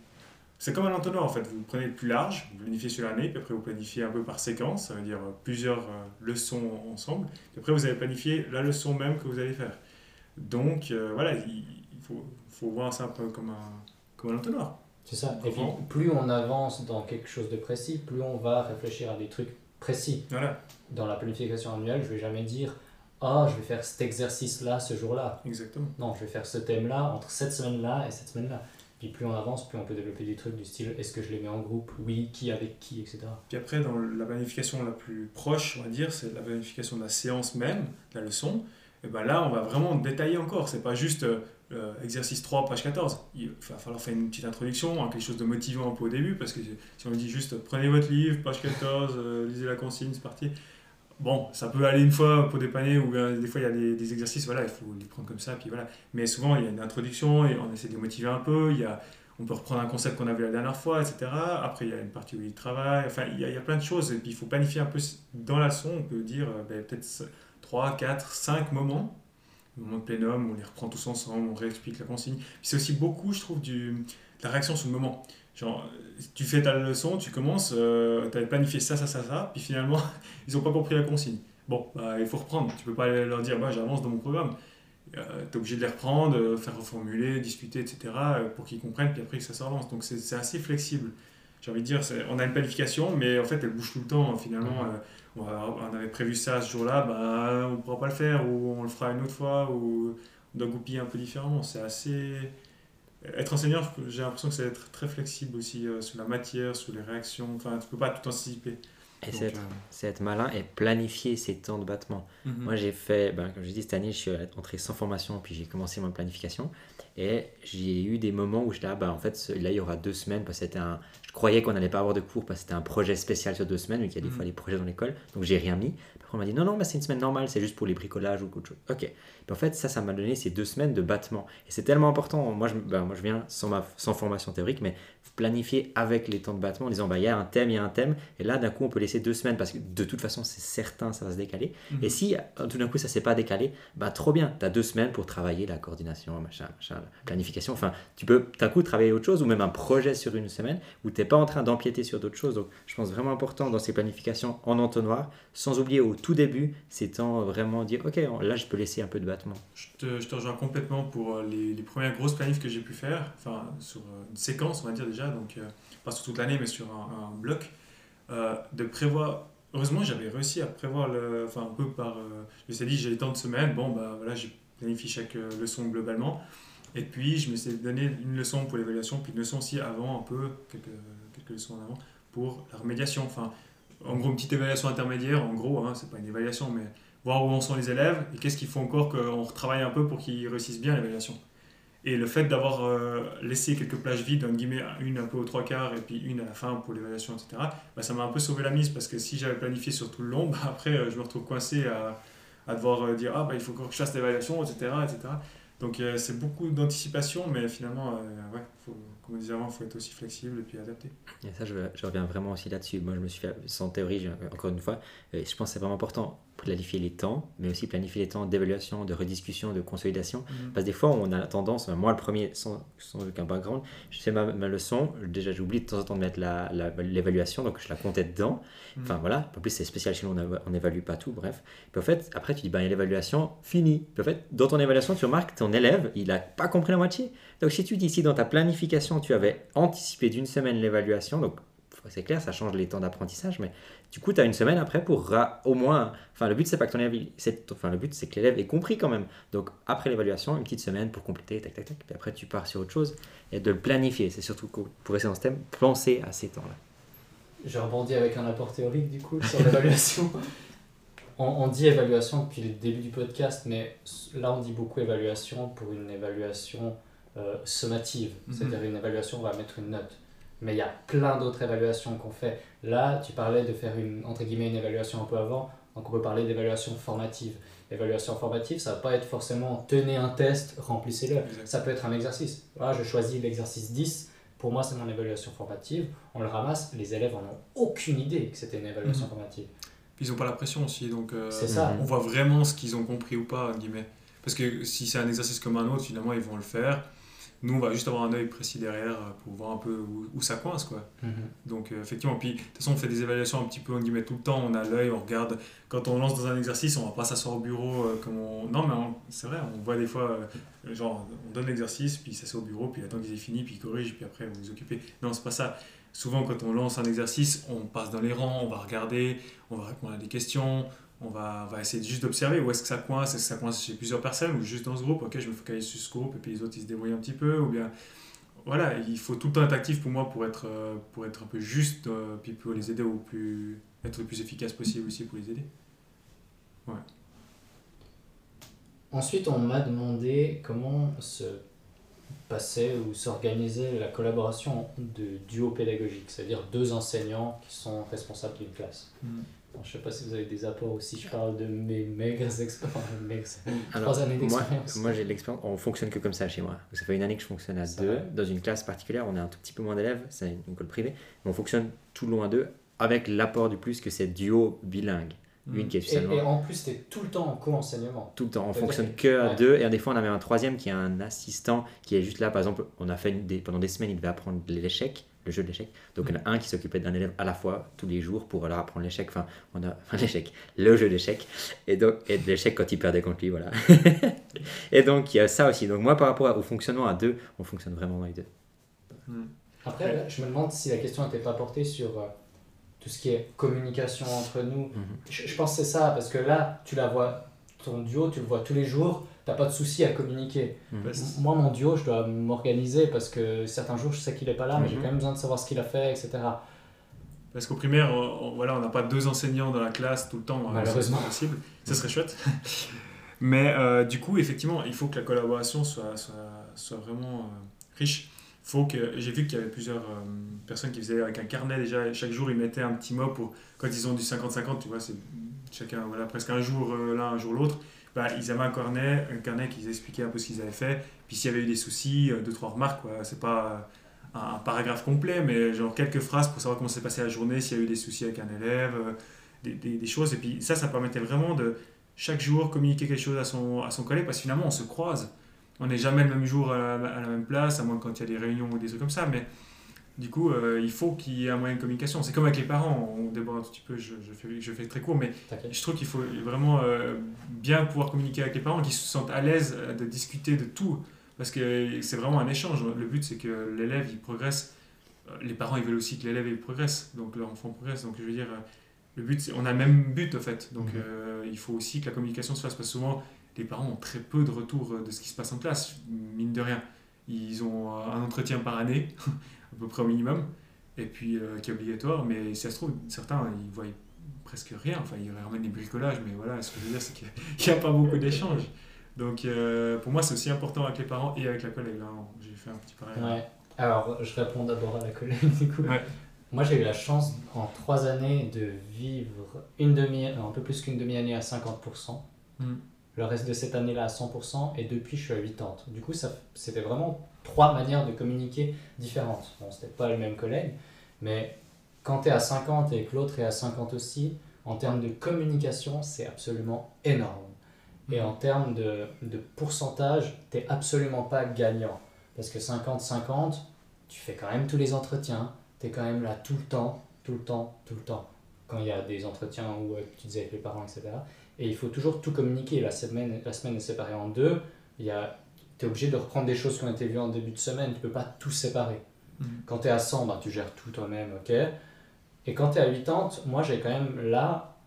C'est comme un entonnoir en fait. Vous prenez le plus large, vous planifiez sur l'année, puis après, vous planifiez un peu par séquence, ça veut dire euh, plusieurs euh, leçons ensemble. Puis après, vous allez planifier la leçon même que vous allez faire. Donc, euh, voilà, il, il faut, faut voir ça un peu comme un, comme un entonnoir. C'est ça. Et puis, plus on avance dans quelque chose de précis, plus on va réfléchir à des trucs précis. Voilà, Dans la planification annuelle, je vais jamais dire Ah, je vais faire cet exercice-là ce jour-là. exactement. Non, je vais faire ce thème-là entre cette semaine-là et cette semaine-là. Puis plus on avance, plus on peut développer des trucs du style est-ce que je les mets en groupe? Oui, qui avec qui, etc. Puis après, dans la planification la plus proche, on va dire, c'est la planification de la séance même, de la leçon. Et ben là, on va vraiment détailler encore. C'est pas juste euh, exercice 3, page 14. Il va falloir faire une petite introduction, hein, quelque chose de motivant un peu au début, parce que si on dit juste prenez votre livre, page 14, euh, lisez la consigne, c'est parti. Bon, ça peut aller une fois pour dépanner, ou euh, des fois il y a des, exercices, voilà, il faut les prendre comme ça, puis voilà. Mais souvent, il y a une introduction, et on essaie de les motiver un peu, il y a, on peut reprendre un concept qu'on a vu la dernière fois, etc. Après, il y a une partie où il travaille, enfin, il y a, plein de choses, et puis il faut planifier un peu dans la leçon, on peut dire euh, ben, peut-être 3, 4, 5 moments, moments de plénum, on les reprend tous ensemble, on réexplique la consigne. C'est aussi beaucoup, je trouve, du, de la réaction sur le moment. Genre, tu fais ta leçon, tu commences, euh, tu avais planifié ça, ça, ça, ça, puis finalement, [LAUGHS] ils n'ont pas compris la consigne. Bon, bah, il faut reprendre. Tu peux pas leur dire, bah, j'avance dans mon programme. tu es obligé de les reprendre, euh, faire reformuler, discuter, etc., euh, pour qu'ils comprennent, puis après que ça se relance. Donc c'est assez flexible. J'ai envie de dire, on a une planification, mais en fait, elle bouge tout le temps. Finalement, Mhm. euh, on, va- on avait prévu ça ce jour-là, bah, on ne pourra pas le faire, ou on le fera une autre fois, ou on doit goupiller un peu différemment. C'est assez. Être enseignant, je- j'ai l'impression que c'est être très flexible aussi euh, sur la matière, sur les réactions. Enfin, tu peux pas tout anticiper. Et Donc, c'est être, euh, c'est être malin et planifier ses temps de battement. Moi, j'ai fait, ben, comme je dis, cette année, je suis entré sans formation, puis j'ai commencé ma planification. Et j'ai eu des moments où j'étais là, ben, en fait, là, il y aura deux semaines, parce que c'était un. Je croyais qu'on n'allait pas avoir de cours, parce que c'était un projet spécial sur deux semaines, vu qu'il y a des Mhm. fois des projets dans l'école. Donc, j'ai rien mis. Après, on m'a dit, non, non, mais c'est une semaine normale, c'est juste pour les bricolages ou autre chose. Ok. Puis en fait, ça, ça m'a donné ces deux semaines de battement. Et c'est tellement important. Moi, je, ben, moi, je viens sans, ma, sans formation théorique, mais planifier avec les temps de battement en disant, bah, il y a un thème, il y a un thème. Et là, d'un coup, on peut laisser deux semaines, parce que de toute façon, c'est certain, ça va se décaler. Mhm. Et si euh, tout d'un coup ça s'est pas décalé, bah trop bien, tu as deux semaines pour travailler la coordination, machin, machin, la planification. Enfin, tu peux d'un coup travailler autre chose ou même un projet sur une semaine où tu n'es pas en train d'empiéter sur d'autres choses. Donc je pense vraiment important dans ces planifications en entonnoir, sans oublier au tout début, c'est temps vraiment dire ok, là je peux laisser un peu de battement. Je te, rejoins complètement pour euh, les, les premières grosses planifs que j'ai pu faire, enfin sur euh, une séquence on va dire déjà, donc euh, pas sur toute l'année mais sur un, bloc, de prévoir. Heureusement j'avais réussi à prévoir le, enfin un peu par, je me suis dit j'ai tant de semaines, bon bah voilà j'ai planifié chaque leçon globalement, et puis je me suis donné une leçon pour l'évaluation, puis une leçon aussi avant un peu quelques, quelques leçons en avant pour la remédiation, enfin en gros une petite évaluation intermédiaire, en gros hein, c'est pas une évaluation mais voir où en sont les élèves et qu'est-ce qu'il faut encore qu'on retravaille un peu pour qu'ils réussissent bien l'évaluation. Et le fait d'avoir euh, laissé quelques plages vides, entre guillemets, une un peu aux trois quarts et puis une à la fin pour l'évaluation, etc., bah, ça m'a un peu sauvé la mise parce que si j'avais planifié sur tout le long, [LAUGHS] bah, après euh, je me retrouve coincé à, à devoir euh, dire ah bah il faut que je fasse l'évaluation, etc., etc. Donc c'est beaucoup d'anticipation, mais finalement, ouais, faut, comme on disait avant, il faut être aussi flexible et puis adapté. Et ça, je, je reviens vraiment aussi là-dessus. Moi, je me suis fait, sans théorie, encore une fois, euh, je pense que c'est vraiment important planifier les temps, mais aussi planifier les temps d'évaluation, de rediscussion, de consolidation. Parce que des fois, on a tendance, moi le premier, sans, sans aucun background, je fais ma, ma leçon, déjà j'oublie de temps en temps de mettre la- la- l'évaluation, donc je la comptais dedans. Enfin voilà, en plus c'est spécial chez nous, on n'évalue pas tout, bref. Puis en fait, après tu dis, ben, l'évaluation, fini. Puis en fait, dans ton évaluation, tu remarques que ton élève, il n'a pas compris la moitié. Donc si tu dis ici dans ta planification, tu avais anticipé d'une semaine l'évaluation, donc c'est clair, ça change les temps d'apprentissage, mais du coup, tu as une semaine après pour au moins. Enfin, le but, c'est pas que ton élève. Enfin, le but, c'est que l'élève ait compris quand même. Donc, après l'évaluation, une petite semaine pour compléter, tac, tac, tac. Puis après, tu pars sur autre chose et de le planifier. C'est surtout. Pour rester dans ce thème, penser à ces temps-là. Je rebondis avec un apport théorique du coup sur l'évaluation. [LAUGHS] on, on dit évaluation depuis le début du podcast, mais là on dit beaucoup évaluation pour une évaluation euh, sommative, Mhm. c'est-à-dire une évaluation, on va mettre une note. Mais il y a plein d'autres évaluations qu'on fait. Là, tu parlais de faire une, entre guillemets, une évaluation un peu avant, donc on peut parler d'évaluation formative. L'évaluation formative, ça va pas être forcément tenez un test, remplissez-le. Ça peut être un exercice. Voilà, je choisis l'exercice 10. Pour moi, c'est mon évaluation formative. On le ramasse. Les élèves en ont aucune idée que c'était une évaluation Mhm. formative. Puis ils n'ont pas la pression aussi, donc euh, ça. on voit vraiment ce qu'ils ont compris ou pas, guillemets. Parce que si c'est un exercice comme un autre, finalement, ils vont le faire. Nous, on va juste avoir un œil précis derrière euh, pour voir un peu où, où ça coince, quoi. Mhm. Donc euh, effectivement, puis de toute façon on fait des évaluations un petit peu en guillemets tout le temps, on a l'œil, on regarde, quand on lance dans un exercice, on va pas s'asseoir au bureau euh, comme on... Non mais on- c'est vrai, on voit des fois, euh, genre on donne l'exercice, puis ça c'est au bureau, puis il attend qu'il ait fini, puis il corrige, puis après vous vous occupez. Non, c'est pas ça. Souvent quand on lance un exercice, on passe dans les rangs, on va regarder, on va répondre à des questions, on va, on va essayer juste d'observer où est-ce que ça coince, est-ce que ça coince chez plusieurs personnes ou juste dans ce groupe, ok je me focalise sur ce groupe et puis les autres ils se débrouillent un petit peu, ou bien voilà, il faut tout le temps être actif pour moi pour être, euh, pour être un peu juste, euh, puis pour les aider au plus, être le plus efficace possible aussi pour les aider. Ensuite, on m'a demandé comment se passait ou s'organisait la collaboration de duo pédagogique, c'est-à-dire deux enseignants qui sont responsables d'une classe. Bon, je ne sais pas si vous avez des apports ou si je parle de mes maigres [LAUGHS] expériences. Trois années moi, d'expérience. moi j'ai de l'expérience, on fonctionne que comme ça chez moi. Ça fait une année que je fonctionne à C'est deux, dans une classe particulière, on a un tout petit peu moins d'élèves, c'est une école privée, mais on fonctionne tout à deux, avec l'apport du plus que c'est duo bilingue. Une qui est Et, seulement et en plus, tu es tout le temps en co-enseignement. tout le temps, on fonctionne que à Ouais. deux, et des fois on avait un troisième qui est un assistant qui est juste là, par exemple, on a fait des, pendant des semaines, il devait apprendre l'échec, le jeu de l'échec, donc il y en a un qui s'occupait d'un élève à la fois, tous les jours, pour leur apprendre l'échec, enfin, on a, enfin l'échec, le jeu d'échec, et donc, et de l'échec quand il perdait contre lui, voilà. [LAUGHS] et donc il y a ça aussi, donc moi par rapport au fonctionnement à deux, on fonctionne vraiment dans les deux. Après, là, je me demande si la question n'était pas portée sur euh, tout ce qui est communication entre nous. Je, je pense que c'est ça, parce que là, tu la vois, ton duo, tu le vois tous les jours, t'as pas de souci à communiquer. C'est- Moi, mon duo, je dois m'organiser parce que certains jours, je sais qu'il est pas là, mais j'ai Mhm. quand même besoin de savoir ce qu'il a fait, etc. Parce qu'au primaire, on- on- voilà, on n'a pas deux enseignants dans la classe tout le temps, euh, Malheureusement. possible. Ça serait chouette. [LAUGHS] Mais euh, du coup, effectivement, il faut que la collaboration soit, soit, soit vraiment euh, riche. Faut que j'ai vu qu'il y avait plusieurs euh, personnes qui faisaient avec un carnet déjà chaque jour ils mettaient un petit mot pour quand ils ont du 50-50 tu vois c'est chacun voilà presque un jour euh, l'un un jour l'autre bah, ils avaient un carnet un carnet qui expliquait un peu ce qu'ils avaient fait. Puis s'il y avait eu des soucis euh, deux trois remarques quoi. C'est pas euh, un, paragraphe complet mais genre quelques phrases pour savoir comment s'est passée la journée s'il y a eu des soucis avec un élève euh, des, des, des choses. Et puis ça ça permettait vraiment de chaque jour communiquer quelque chose à son à son collègue parce que finalement on se croise. On n'est jamais le même jour à la, à la même place, à moins quand il y a des réunions ou des trucs comme ça, mais du coup, euh, il faut qu'il y ait un moyen de communication. C'est comme avec les parents, on déborde un tout petit peu, je, je fais, je fais très court, mais je trouve qu'il faut vraiment euh, bien pouvoir communiquer avec les parents, qui se sentent à l'aise euh, de discuter de tout, parce que c'est vraiment un échange. Le but, c'est que l'élève, il progresse. Les parents, ils veulent aussi que l'élève il progresse, donc leur enfant progresse. Donc je veux dire, le but, on a le même but, en fait. Donc Mhm. euh, il faut aussi que la communication se fasse, parce que souvent, les parents ont très peu de retour de ce qui se passe en classe, mine de rien. Ils ont un entretien par année, [LAUGHS] à peu près au minimum, et puis euh, qui est obligatoire, mais si ça se trouve, certains, ils voient presque rien. Enfin, ils ramènent des bricolages, mais voilà, ce que je veux dire, c'est qu'il n'y [LAUGHS] a pas beaucoup d'échanges. Donc, euh, pour moi, c'est aussi important avec les parents et avec la collègue. Là, j'ai fait un petit parallèle. Ouais. Alors, je réponds d'abord à la collègue, [LAUGHS] du coup. Ouais. Moi, j'ai eu la chance en trois années de vivre une demi, non, un peu plus qu'une demi-année à 50%. Mm. Le reste de cette année-là à 100%. Et depuis, je suis à 80. Du coup, c'était vraiment trois manières de communiquer différentes. Bon, c'était pas le même collègue, mais quand tu es à 50 et que l'autre est à 50 aussi, en termes de communication, c'est absolument énorme. Et en termes de, de pourcentage, tu absolument pas gagnant. Parce que 50-50, tu fais quand même tous les entretiens, tu es quand même là tout le temps, tout le temps, tout le temps. Quand il y a des entretiens où euh, tu disais avec les parents, etc. Et il faut toujours tout communiquer. La semaine, la semaine est séparée en deux. Tu es obligé de reprendre des choses qui ont été vues en début de semaine. Tu peux pas tout séparer. Mhm. Quand tu es à 100, bah, tu gères tout toi-même, ok. Et quand tu es à 80, moi j'ai quand même là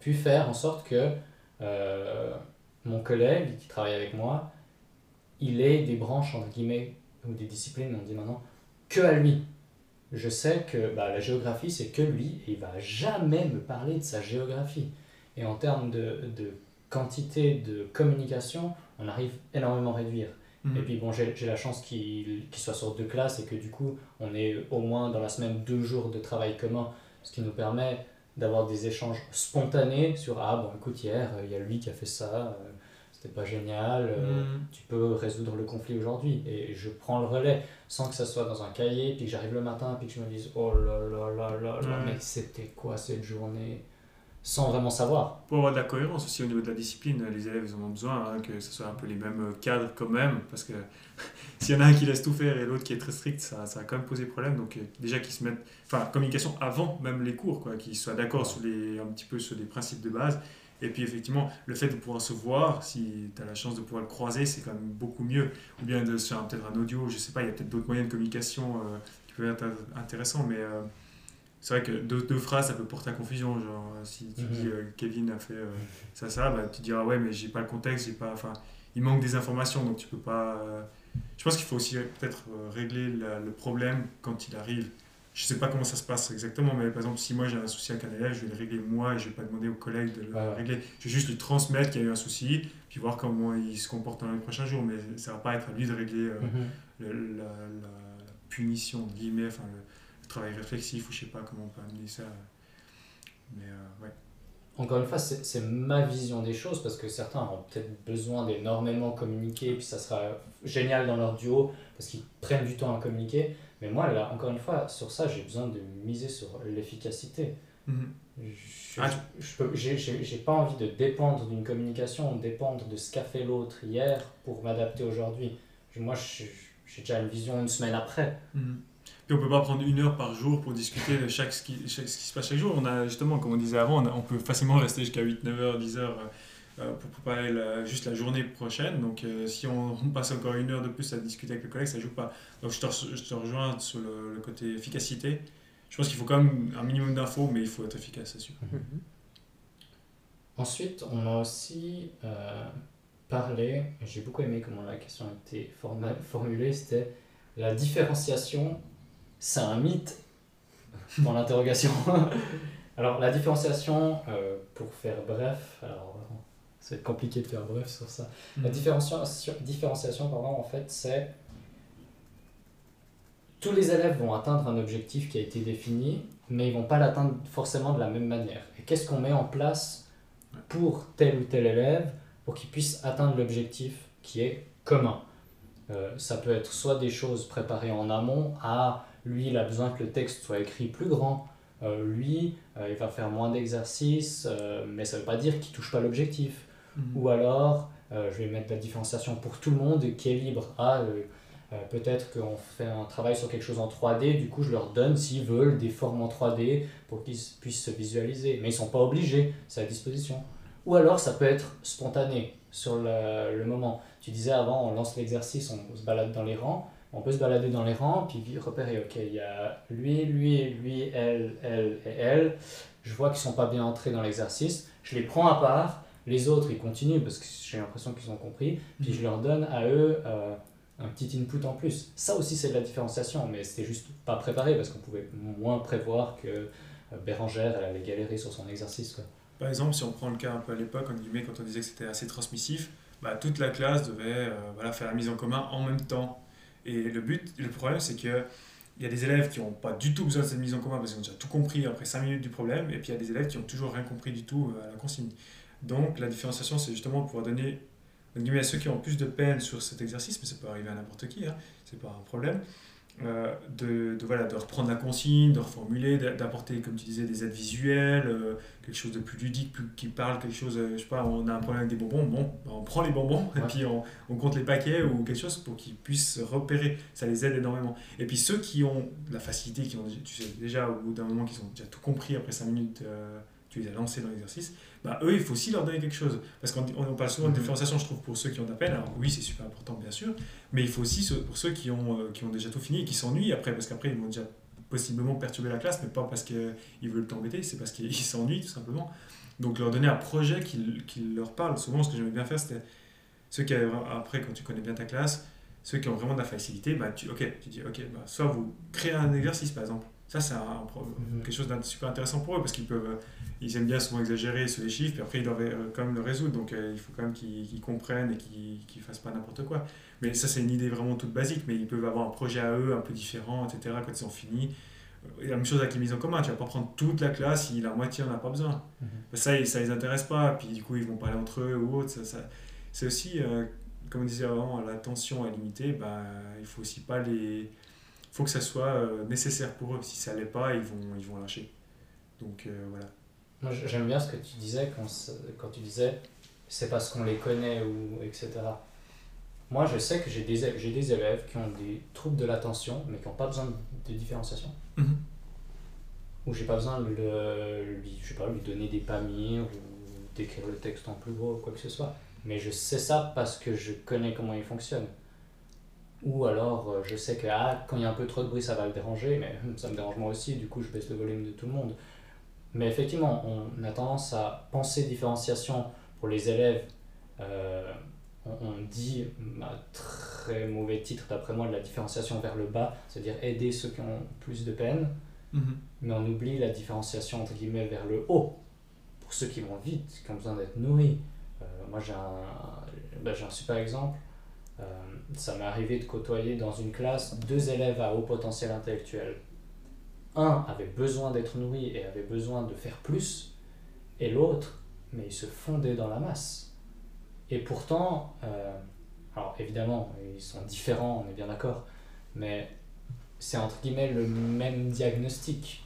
pu faire en sorte que euh, mon collègue qui travaille avec moi, il ait des branches, entre guillemets, ou des disciplines, on dit maintenant, que à lui. Je sais que bah, la géographie, c'est que lui, et il va jamais me parler de sa géographie. Et en termes de, de quantité de communication, on arrive énormément à réduire. Mhm. Et puis bon, j'ai la chance qu'il qu'il soit sur deux classes et que du coup, on ait au moins dans la semaine deux jours de travail commun, ce qui nous permet d'avoir des échanges spontanés sur Ah, bon, écoute, hier, euh, il y a lui qui a fait ça, euh, c'était pas génial, euh, Mhm. tu peux résoudre le conflit aujourd'hui. Et je prends le relais sans que ça soit dans un cahier, puis que j'arrive le matin, puis que je me dise Oh là là là là là, Ouais. mais c'était quoi cette journée? Sans vraiment savoir. Pour avoir de la cohérence aussi au niveau de la discipline, les élèves ils en ont besoin, hein, que ce soit un peu les mêmes cadres quand même, parce que [LAUGHS] s'il y en a un qui laisse tout faire et l'autre qui est très strict, ça, ça va quand même poser problème. Donc euh, déjà qu'ils se mettent, enfin communication avant même les cours, quoi, qu'ils soient d'accord un petit peu sur les principes de base. Et puis effectivement, le fait de pouvoir se voir, si tu as la chance de pouvoir le croiser, c'est quand même beaucoup mieux. Ou bien de faire peut-être un audio, je sais pas, il y a peut-être d'autres moyens de communication euh, qui peuvent être intéressants, mais euh, c'est vrai que deux, deux, phrases, ça peut porter à confusion. Genre, si tu dis mhm. Kevin a fait ça, ça, bah, tu diras ouais, mais j'ai pas le contexte, j'ai pas, enfin, il manque des informations, donc tu peux pas je pense qu'il faut aussi peut-être euh, régler le problème quand il arrive. Je sais pas comment ça se passe exactement, mais par exemple, si moi j'ai un souci avec un élève, je vais le régler moi et je vais pas demander aux collègues de le régler. Je vais juste lui transmettre qu'il y a eu un souci, puis voir comment il se comporte dans les prochains jours. Mais ça va pas être à lui de régler euh, mhm. la, punition, guillemets, enfin, le, travail réflexif, ou je sais pas comment on peut amener ça. Mais euh, ouais encore une fois, c'est ma vision des choses parce que certains ont peut-être besoin d'énormément communiquer, puis ça sera génial dans leur duo parce qu'ils prennent du temps à communiquer. Mais moi, là, encore une fois, sur ça, j'ai besoin de miser sur l'efficacité. Mhm. Je n'ai pas envie de dépendre d'une communication, de dépendre de ce qu'a fait l'autre hier pour m'adapter aujourd'hui. Moi, j'ai déjà une vision une semaine après. Mhm. On peut pas prendre une heure par jour pour discuter de chaque, ce, qui, ce qui se passe chaque jour. On a justement, comme on disait avant, on, peut facilement rester jusqu'à 8, 9 heures, 10 heures euh, pour préparer juste la journée prochaine. Donc euh, si on, passe encore une heure de plus à discuter avec le collègue, ça joue pas. Donc je te, je te rejoins sur le, côté efficacité. Je pense qu'il faut quand même un minimum d'infos, mais il faut être efficace, c'est sûr. Mhm. Ensuite, on a aussi euh, parlé, j'ai beaucoup aimé comment la question a été formulée, c'était la différenciation c'est un mythe dans l'interrogation. [LAUGHS] alors la différenciation, euh, pour faire bref, alors c'est compliqué de faire bref sur ça. La différenciation, différenciation pardon, en fait, c'est tous les élèves vont atteindre un objectif qui a été défini, mais ils vont pas l'atteindre forcément de la même manière. Et qu'est-ce qu'on met en place pour tel ou tel élève pour qu'il puisse atteindre l'objectif qui est commun? Euh, Ça peut être soit des choses préparées en amont à lui, il a besoin que le texte soit écrit plus grand. Euh, lui, euh, il va faire moins d'exercices, euh, mais ça ne veut pas dire qu'il ne touche pas l'objectif. Mhm. Ou alors, je vais mettre la différenciation pour tout le monde qui est libre. Ah, peut-être qu'on fait un travail sur quelque chose en 3D, du coup, je leur donne, s'ils veulent, des formes en 3D pour qu'ils puissent se visualiser. Mais ils ne sont pas obligés, c'est à disposition. Ou alors, ça peut être spontané sur le, le moment. Tu disais avant, on lance l'exercice, on se balade dans les rangs on peut se balader dans les rangs, puis repérer, ok, il y a lui, lui, lui, elle, elle et elle. Je vois qu'ils sont pas bien entrés dans l'exercice. Je les prends à part. Les autres, ils continuent parce que j'ai l'impression qu'ils ont compris. Puis je leur donne à eux euh, un petit input en plus. Ça aussi, c'est de la différenciation, mais c'était juste pas préparé parce qu'on pouvait moins prévoir que euh, Bérangère, elle allait galérer sur son exercice. Quoi. Par exemple, si on prend le cas un peu à l'époque, quand on disait que c'était assez transmissif, bah, toute la classe devait euh, voilà, faire la mise en commun en même temps. Et le but, le problème, c'est que il y a des élèves qui n'ont pas du tout besoin de cette mise en commun parce qu'ils ont déjà tout compris après 5 minutes du problème, et puis il y a des élèves qui n'ont toujours rien compris du tout euh, à la consigne. Donc la différenciation, c'est justement pouvoir donner à ceux qui ont plus de peine sur cet exercice, mais ça peut arriver à n'importe qui, hein, c'est pas un problème, euh, de, de, voilà, de reprendre la consigne, de reformuler, d'apporter, comme tu disais, des aides visuelles, euh, quelque chose de plus ludique, plus, qui parle, quelque chose, euh, je sais pas, on a un problème avec des bonbons, bon, bah, on prend les bonbons et puis on, on, compte les paquets ou quelque chose pour qu'ils puissent repérer. Ça les aide énormément. Et puis ceux qui ont la facilité, qui ont, tu sais, déjà au bout d'un moment, qui ont déjà tout compris après 5 minutes, tu les as lancés dans l'exercice, bah, eux, il faut aussi leur donner quelque chose. Parce qu'on on parle souvent de mhm. différenciation, je trouve, pour ceux qui ont de la peine. Alors oui, c'est super important, bien sûr, mais il faut aussi pour ceux qui ont, euh, qui ont déjà tout fini et qui s'ennuient après, parce qu'après, ils vont déjà possiblement perturber la classe, mais pas parce qu'ils veulent t'embêter, c'est parce qu'ils s'ennuient, tout simplement. Donc leur donner un projet qui, qui leur parle. Souvent, ce que j'aimais bien faire, c'était ceux qui, après, quand tu connais bien ta classe, ceux qui ont vraiment de la facilité, bah, tu, ok, tu dis, ok, bah, soit vous créez un exercice, par exemple. Ça, c'est mhm. quelque chose de super intéressant pour eux, parce qu'ils peuvent ils aiment bien souvent exagérer sur les chiffres, puis après ils doivent euh, quand même le résoudre, donc euh, il faut quand même qu'ils comprennent et qu'ils ne fassent pas n'importe quoi. Mais ça, c'est une idée vraiment toute basique, mais ils peuvent avoir un projet à eux un peu différent, etc., quand ils ont fini. Euh, la même chose avec les mises en commun, tu vas pas prendre toute la classe si la moitié n'en a pas besoin. Mhm. Ça, ça les intéresse pas, puis du coup ils vont parler entre eux ou autre. Ça, ça c'est aussi, comme on disait avant, la tension est limitée, bah, il faut aussi pas les... Il faut que ça soit nécessaire pour eux. Si ça l'est pas, ils vont, ils vont lâcher. Donc voilà. Moi, j'aime bien ce que tu disais quand, quand tu disais c'est parce qu'on les connaît ou etc. Moi, je sais que j'ai des, j'ai des élèves qui ont des troubles de l'attention, mais qui n'ont pas besoin de, différenciation. Mhm. Ou j'ai pas besoin de le, lui, je sais pas, lui donner des palmiers ou d'écrire le texte en plus gros ou quoi que ce soit. Mais je sais ça parce que je connais comment il fonctionne. Ou alors, euh, je sais que ah, quand il y a un peu trop de bruit, ça va le déranger, mais [LAUGHS] ça me dérange moi aussi, du coup, je baisse le volume de tout le monde. Mais effectivement, on a tendance à penser différenciation pour les élèves. Euh, on, dit, à très mauvais titre d'après moi, de la différenciation vers le bas, c'est-à-dire aider ceux qui ont plus de peine, Mhm. mais on oublie la différenciation entre guillemets vers le haut, pour ceux qui vont vite, qui ont besoin d'être nourris. Euh, moi j'ai un, ben, j'ai un super exemple. Euh, ça m'est arrivé de côtoyer dans une classe deux élèves à haut potentiel intellectuel. Un avait besoin d'être nourri et avait besoin de faire plus, et l'autre, mais il se fondait dans la masse. Et pourtant, euh, alors évidemment, ils sont différents, on est bien d'accord, mais c'est entre guillemets le même diagnostic.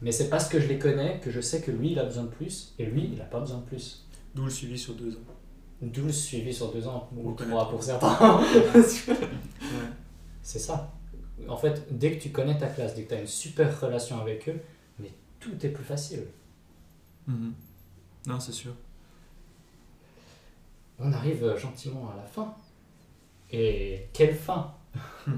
Mais c'est parce que je les connais que je sais que lui, il a besoin de plus, et lui, il n'a pas besoin de plus. D'où le suivi sur deux ans. D'où le suivi sur deux ans, ou Pour trois connaître. pour certains. [LAUGHS] C'est ça. En fait, dès que tu connais ta classe, dès que tu as une super relation avec eux, mais tout est plus facile. Mhm. Non, c'est sûr. On arrive euh, gentiment à la fin. Et quelle fin [LAUGHS]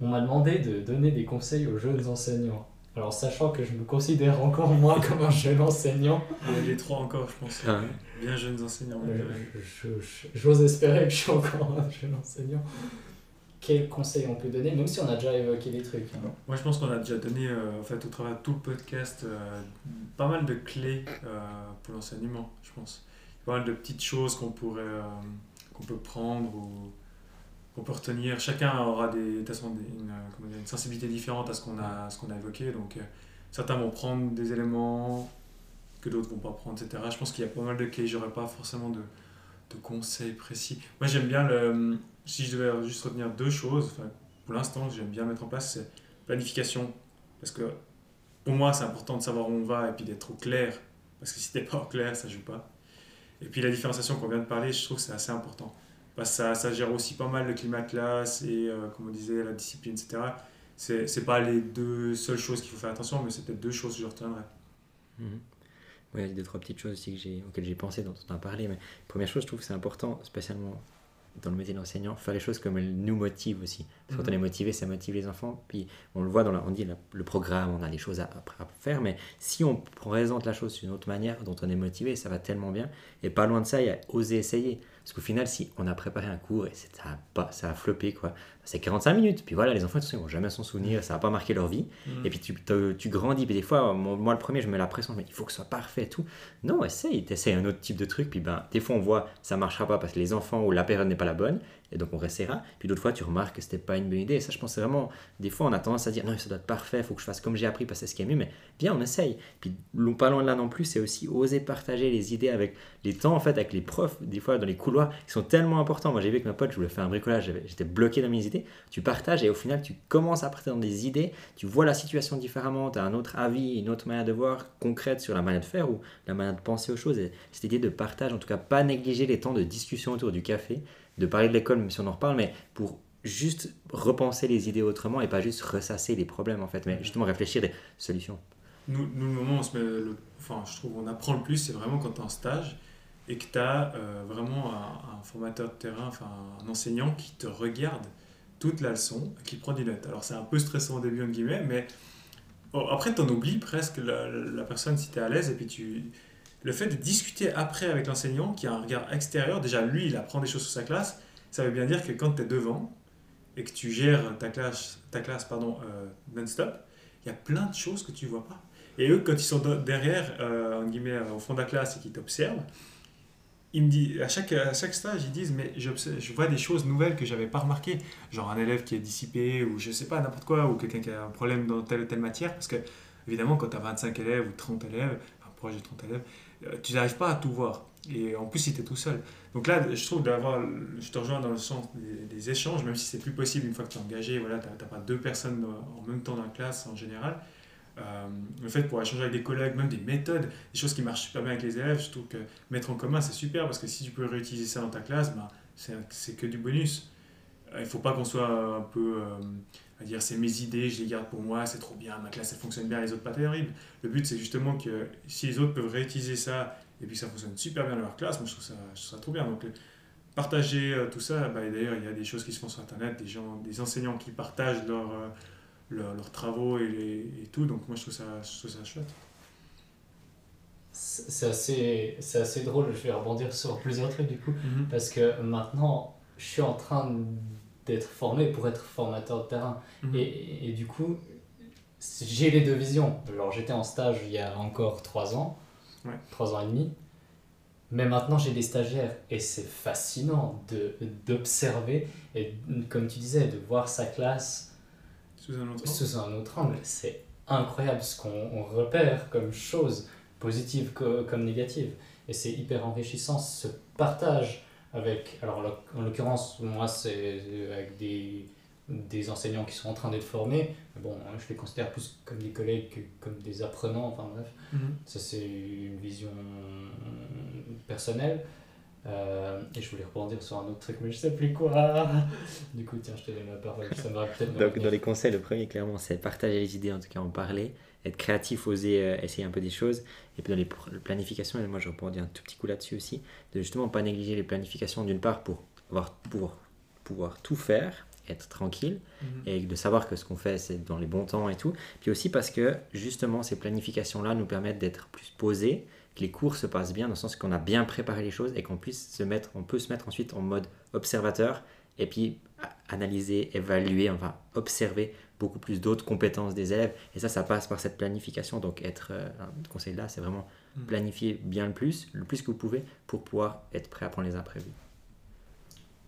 On m'a demandé de donner des conseils aux jeunes enseignants. Alors, sachant que je me considère encore [LAUGHS] moi comme un jeune enseignant, On est les trois encore, je pense. Ah ouais. Bien jeunes enseignants. euh, je- je- j'ose espérer que je suis encore un jeune enseignant. Quels conseils on peut donner, même si on a déjà évoqué des trucs. hein. Moi, je pense qu'on a déjà donné, euh, en fait, au travers de tout le podcast, euh, pas mal de clés euh, pour l'enseignement, je pense. Pas mal de petites choses qu'on pourrait, euh, qu'on peut prendre ou qu'on peut retenir. Chacun aura des, façon, une, euh, dire, une sensibilité différente à ce qu'on a, ce qu'on a évoqué. Donc, euh, certains vont prendre des éléments que d'autres vont pas prendre, etc. Je pense qu'il y a pas mal de clés. J'aurais pas forcément de, de conseils précis. Moi, j'aime bien le. Si je devais juste retenir deux choses, pour l'instant, j'aime bien mettre en place, c'est planification. Parce que pour moi, c'est important de savoir où on va et puis d'être au clair. Parce que si t'es pas au clair, ça joue pas. Et puis la différenciation qu'on vient de parler, je trouve que c'est assez important. Que ça, ça gère aussi pas mal le climat de classe et, euh, comme on disait, la discipline, etc. C'est c'est pas les deux seules choses qu'il faut faire attention, mais c'est peut-être deux choses que je retiendrai. Ouais, il y a deux, trois petites choses aussi que j'ai, auxquelles j'ai pensé, dont on a parlé. Mais première chose, je trouve que c'est important, spécialement dans le métier d'enseignant, faire les choses comme elles nous motivent aussi. Parce que quand on Mhm. est motivé, ça motive les enfants. Puis on le voit dans la, on dit la- le programme, on a des choses à, à faire, mais si on présente la chose d'une autre manière, dont on est motivé, ça va tellement bien. Et pas loin de ça, il y a oser essayer. Parce qu'au final, si on a préparé un cours et ça a, pas, ça a floppé, quoi, c'est 45 minutes. Puis voilà, les enfants, ils vont jamais s'en souvenir, ça va pas marquer leur vie. Mhm. Et puis tu, grandis, puis des fois, moi, le premier, je mets la pression, je me dis, il faut que ce soit parfait et tout. Non, essaye, t'essayes un autre type de truc, puis ben, des fois on voit, ça marchera pas parce que les enfants ou la période n'est pas la bonne, et donc on restera. Puis d'autres fois, tu remarques que c'était pas une bonne idée. Et ça, je pense vraiment, des fois, on a tendance à dire, non, ça doit être parfait, il faut que je fasse comme j'ai appris parce que c'est ce qui est mieux, mais bien, on essaye. Puis pas loin de là non plus, c'est aussi oser partager les idées avec les temps, en fait, avec les profs, des fois dans les couloirs, qui sont tellement importants. Moi, j'ai vu avec ma pote, je voulais faire un bricolage, j'étais bloqué dans mes idées. Tu partages et au final, tu commences à partir dans des idées, tu vois la situation différemment, tu as un autre avis, une autre manière de voir concrète sur la manière de faire ou la manière de penser aux choses. Et cette idée de partage, en tout cas, pas négliger les temps de discussion autour du café, de parler de l'école, même si on en reparle, mais pour juste repenser les idées autrement et pas juste ressasser les problèmes, en fait, mais justement réfléchir des solutions. Nous, nous, le moment où on se met enfin, je trouve on apprend le plus, c'est vraiment quand tu es en stage et que tu as vraiment un, un formateur de terrain, enfin un enseignant qui te regarde toute la leçon, qui prend des notes. Alors c'est un peu stressant au début, en guillemets, mais après tu en oublies presque la, personne si tu es à l'aise et puis tu... Le fait de discuter après avec l'enseignant qui a un regard extérieur, déjà lui il apprend des choses sur sa classe, ça veut bien dire que quand tu es devant et que tu gères ta classe, ta classe pardon, euh, non-stop, il y a plein de choses que tu vois pas. Et eux, quand ils sont de- derrière, euh, en guillemets, au fond de la classe et qu'ils t'observent, ils me disent, à chaque, à chaque stage, ils disent, mais je vois des choses nouvelles que j'avais pas remarquées. Genre un élève qui est dissipé, ou je sais pas, n'importe quoi, ou quelqu'un qui a un problème dans telle ou telle matière. Parce que, évidemment, quand tu as 25 élèves ou 30 élèves, enfin, proche de 30 élèves, euh, tu n'arrives pas à tout voir. Et en plus, si tu tout seul. Donc là, je trouve d'avoir, je te rejoins dans le sens des, échanges, même si c'est plus possible une fois que tu es engagé, voilà, tu n'as pas deux personnes dans- en même temps dans la classe en général. Euh, le fait de pouvoir échanger avec des collègues, même des méthodes, des choses qui marchent super bien avec les élèves, je trouve que mettre en commun c'est super parce que si tu peux réutiliser ça dans ta classe, ben, c'est que du bonus. Il ne faut pas qu'on soit un peu à dire c'est mes idées, je les garde pour moi, c'est trop bien, ma classe elle fonctionne bien, les autres pas terribles. Le but c'est justement que si les autres peuvent réutiliser ça et puis ça fonctionne super bien dans leur classe, moi je trouve ça, je trouve trop bien. Donc partager euh, tout ça, bah, d'ailleurs il y a des choses qui se font sur internet, des, gens, des enseignants qui partagent leurs leur, leurs travaux et, et, tout, donc moi je trouve ça, je trouve ça chouette. C'est assez, assez drôle, je vais rebondir sur plusieurs trucs du coup, mhm. parce que maintenant je suis en train d'être formé pour être formateur de terrain. Mhm. Et, et, du coup, j'ai les deux visions. Alors j'étais en stage il y a encore trois ans, trois ans et demi, mais maintenant j'ai des stagiaires et c'est fascinant d'observer et comme tu disais, de voir sa classe sous un autre angle. un autre angle. C'est incroyable ce qu'on repère comme choses positives comme négatives. Et c'est hyper enrichissant ce partage avec, alors en l'occurrence, moi c'est avec des, des enseignants qui sont en train d'être formés. Bon, je les considère plus comme des collègues que comme des apprenants, enfin bref. Mhm. Ça c'est une vision personnelle. Euh, et je voulais rebondir sur un autre truc, mais je sais plus quoi. [LAUGHS] Du coup, tiens, je te donne la parole. Ça me peut-être. Donc, dans les conseils, le premier, clairement, c'est partager les idées, en tout cas en parler, être créatif, oser euh, essayer un peu des choses. Et puis dans les planifications, et moi je rebondis un tout petit coup là-dessus aussi, de justement pas négliger les planifications d'une part pour, avoir, pour pouvoir tout faire, être tranquille, mhm. et de savoir que ce qu'on fait c'est dans les bons temps et tout. Puis aussi parce que justement ces planifications-là nous permettent d'être plus posés, que les cours se passent bien, dans le sens qu'on a bien préparé les choses et qu'on puisse se mettre, on peut se mettre ensuite en mode observateur et puis analyser, évaluer, enfin observer beaucoup plus d'autres compétences des élèves. Et ça, ça passe par cette planification. Donc, être euh, un conseil là, c'est vraiment mm. planifier bien le plus, le plus que vous pouvez, pour pouvoir être prêt à prendre les imprévus.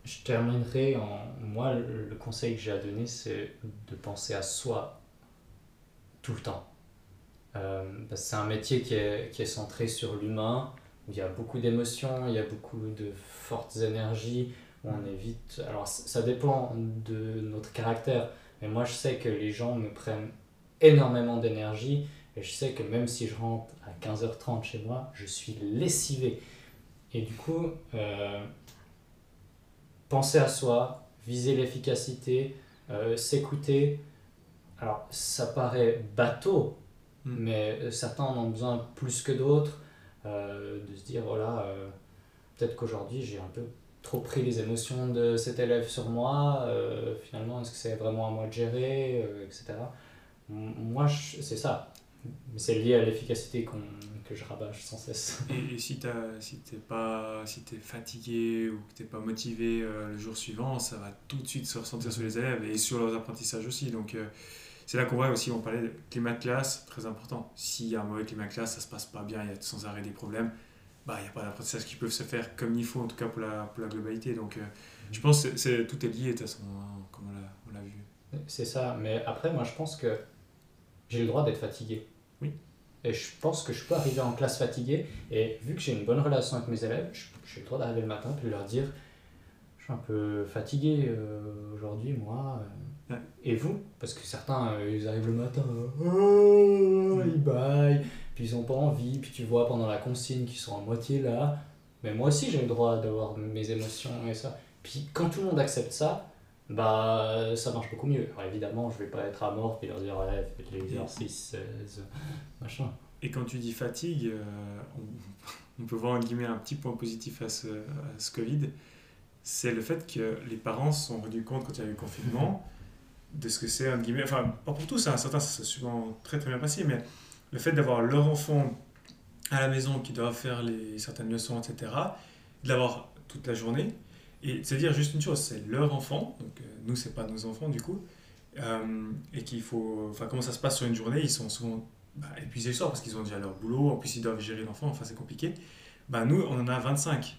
Je terminerai en. Moi, le conseil que j'ai à donner, c'est de penser à soi tout le temps. Euh, c'est un métier qui est, qui est centré sur l'humain, où il y a beaucoup d'émotions, il y a beaucoup de fortes énergies, où on évite. Alors, ça dépend de notre caractère mais moi, je sais que les gens me prennent énormément d'énergie et je sais que même si je rentre à 15h30 chez moi, je suis lessivé. Et du coup, euh, penser à soi, viser l'efficacité, euh, s'écouter. Alors, ça paraît bateau, hmm. mais certains en ont besoin plus que d'autres. Euh, de se dire, voilà, peut-être qu'aujourd'hui j'ai un peu trop pris les émotions de cet élève sur moi, euh, finalement, est-ce que c'est vraiment à moi de gérer, euh, etc. Moi, c'est ça. Mais c'est lié à l'efficacité que je rabâche sans cesse. Et, si tu si pas si es fatigué ou que tu n'es pas motivé euh, le jour suivant, ça va tout de suite se ressentir sur les élèves et sur leurs apprentissages aussi. Donc, c'est là qu'on voit aussi, on parlait de climat de classe, très important. S'il y a un mauvais climat de classe, ça se passe pas bien, il y a sans arrêt des problèmes bah, il n'y a pas d'apprentissage qui peuvent se faire comme il faut, en tout cas pour la, pour la globalité. Donc, euh, je pense que c'est, tout est lié, de toute façon, hein, comme on l'a, vu. C'est ça, mais après, moi, je pense que j'ai le droit d'être fatigué. Oui. Et je pense que je peux arriver en classe fatigué, et vu que j'ai une bonne relation avec mes élèves, j'ai le droit d'arriver le matin et leur dire Je suis un peu fatigué euh, aujourd'hui, moi. Euh. Et vous Parce que certains, ils arrivent le matin, oh, ils baillent puis ils ont pas envie, puis tu vois pendant la consigne qu'ils sont à moitié là. Mais moi aussi j'ai le droit d'avoir mes émotions et ça. Puis quand tout le monde accepte ça, bah ça marche beaucoup mieux. Alors évidemment, je vais pas être à mort puis leur dire ouais, faites l'exercice, machin. Et quand tu dis fatigue, euh, on, peut voir en guillemets un petit point positif à ce, à ce Covid, c'est le fait que les parents se sont rendus compte quand il y a eu le confinement [LAUGHS] de ce que c'est, en guillemets, enfin pas pour tous, hein, certains ça s'est souvent très très bien passé, mais le fait d'avoir leur enfant à la maison qui doit faire les, certaines leçons, etc., de l'avoir toute la journée, et c'est dire juste une chose, c'est leur enfant, donc euh, nous, c'est pas nos enfants du coup, euh, et qu'il faut. Enfin, comment ça se passe sur une journée Ils sont souvent bah, épuisés le soir parce qu'ils ont déjà leur boulot, en plus ils doivent gérer l'enfant, enfin c'est compliqué. Bah, nous, on en a 25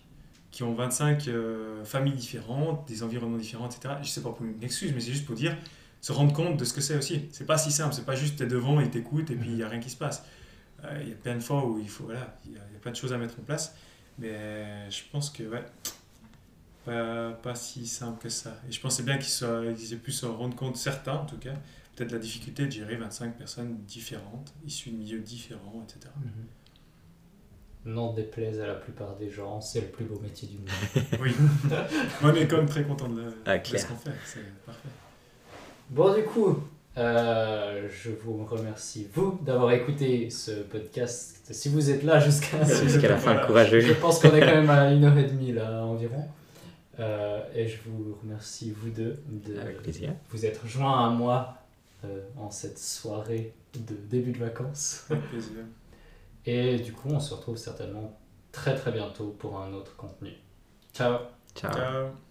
qui ont 25 euh, familles différentes, des environnements différents, etc. Je sais pas pour une excuse, mais c'est juste pour dire se rendre compte de ce que c'est aussi. C'est pas si simple, c'est pas juste t'es devant et t'écoutes et puis il n'y a rien qui se passe. Euh, il y a plein de fois où il faut, voilà, il y, a plein de choses à mettre en place, mais je pense que, ouais, pas, pas si simple que ça. Et je pensais bien qu'ils aient pu se rendre compte, certains en tout cas, peut-être la difficulté de gérer 25 personnes différentes, issues de milieux différents, etc. Mhm. N'en déplaise à la plupart des gens, c'est le plus beau métier du monde. [LAUGHS] Oui. Moi, on est quand même très content de, Ah, de ce qu'on fait. C'est parfait. Bon, du coup, euh, je vous remercie, vous, d'avoir écouté ce podcast. Si vous êtes là jusqu'à la fin, courageux. Je pense qu'on est quand même à une heure et demie là environ. Euh, et je vous remercie, vous deux, de vous être joints à moi euh, en cette soirée de début de vacances. Avec plaisir. Et du coup, on se retrouve certainement très très bientôt pour un autre contenu. Ciao Ciao. Ciao.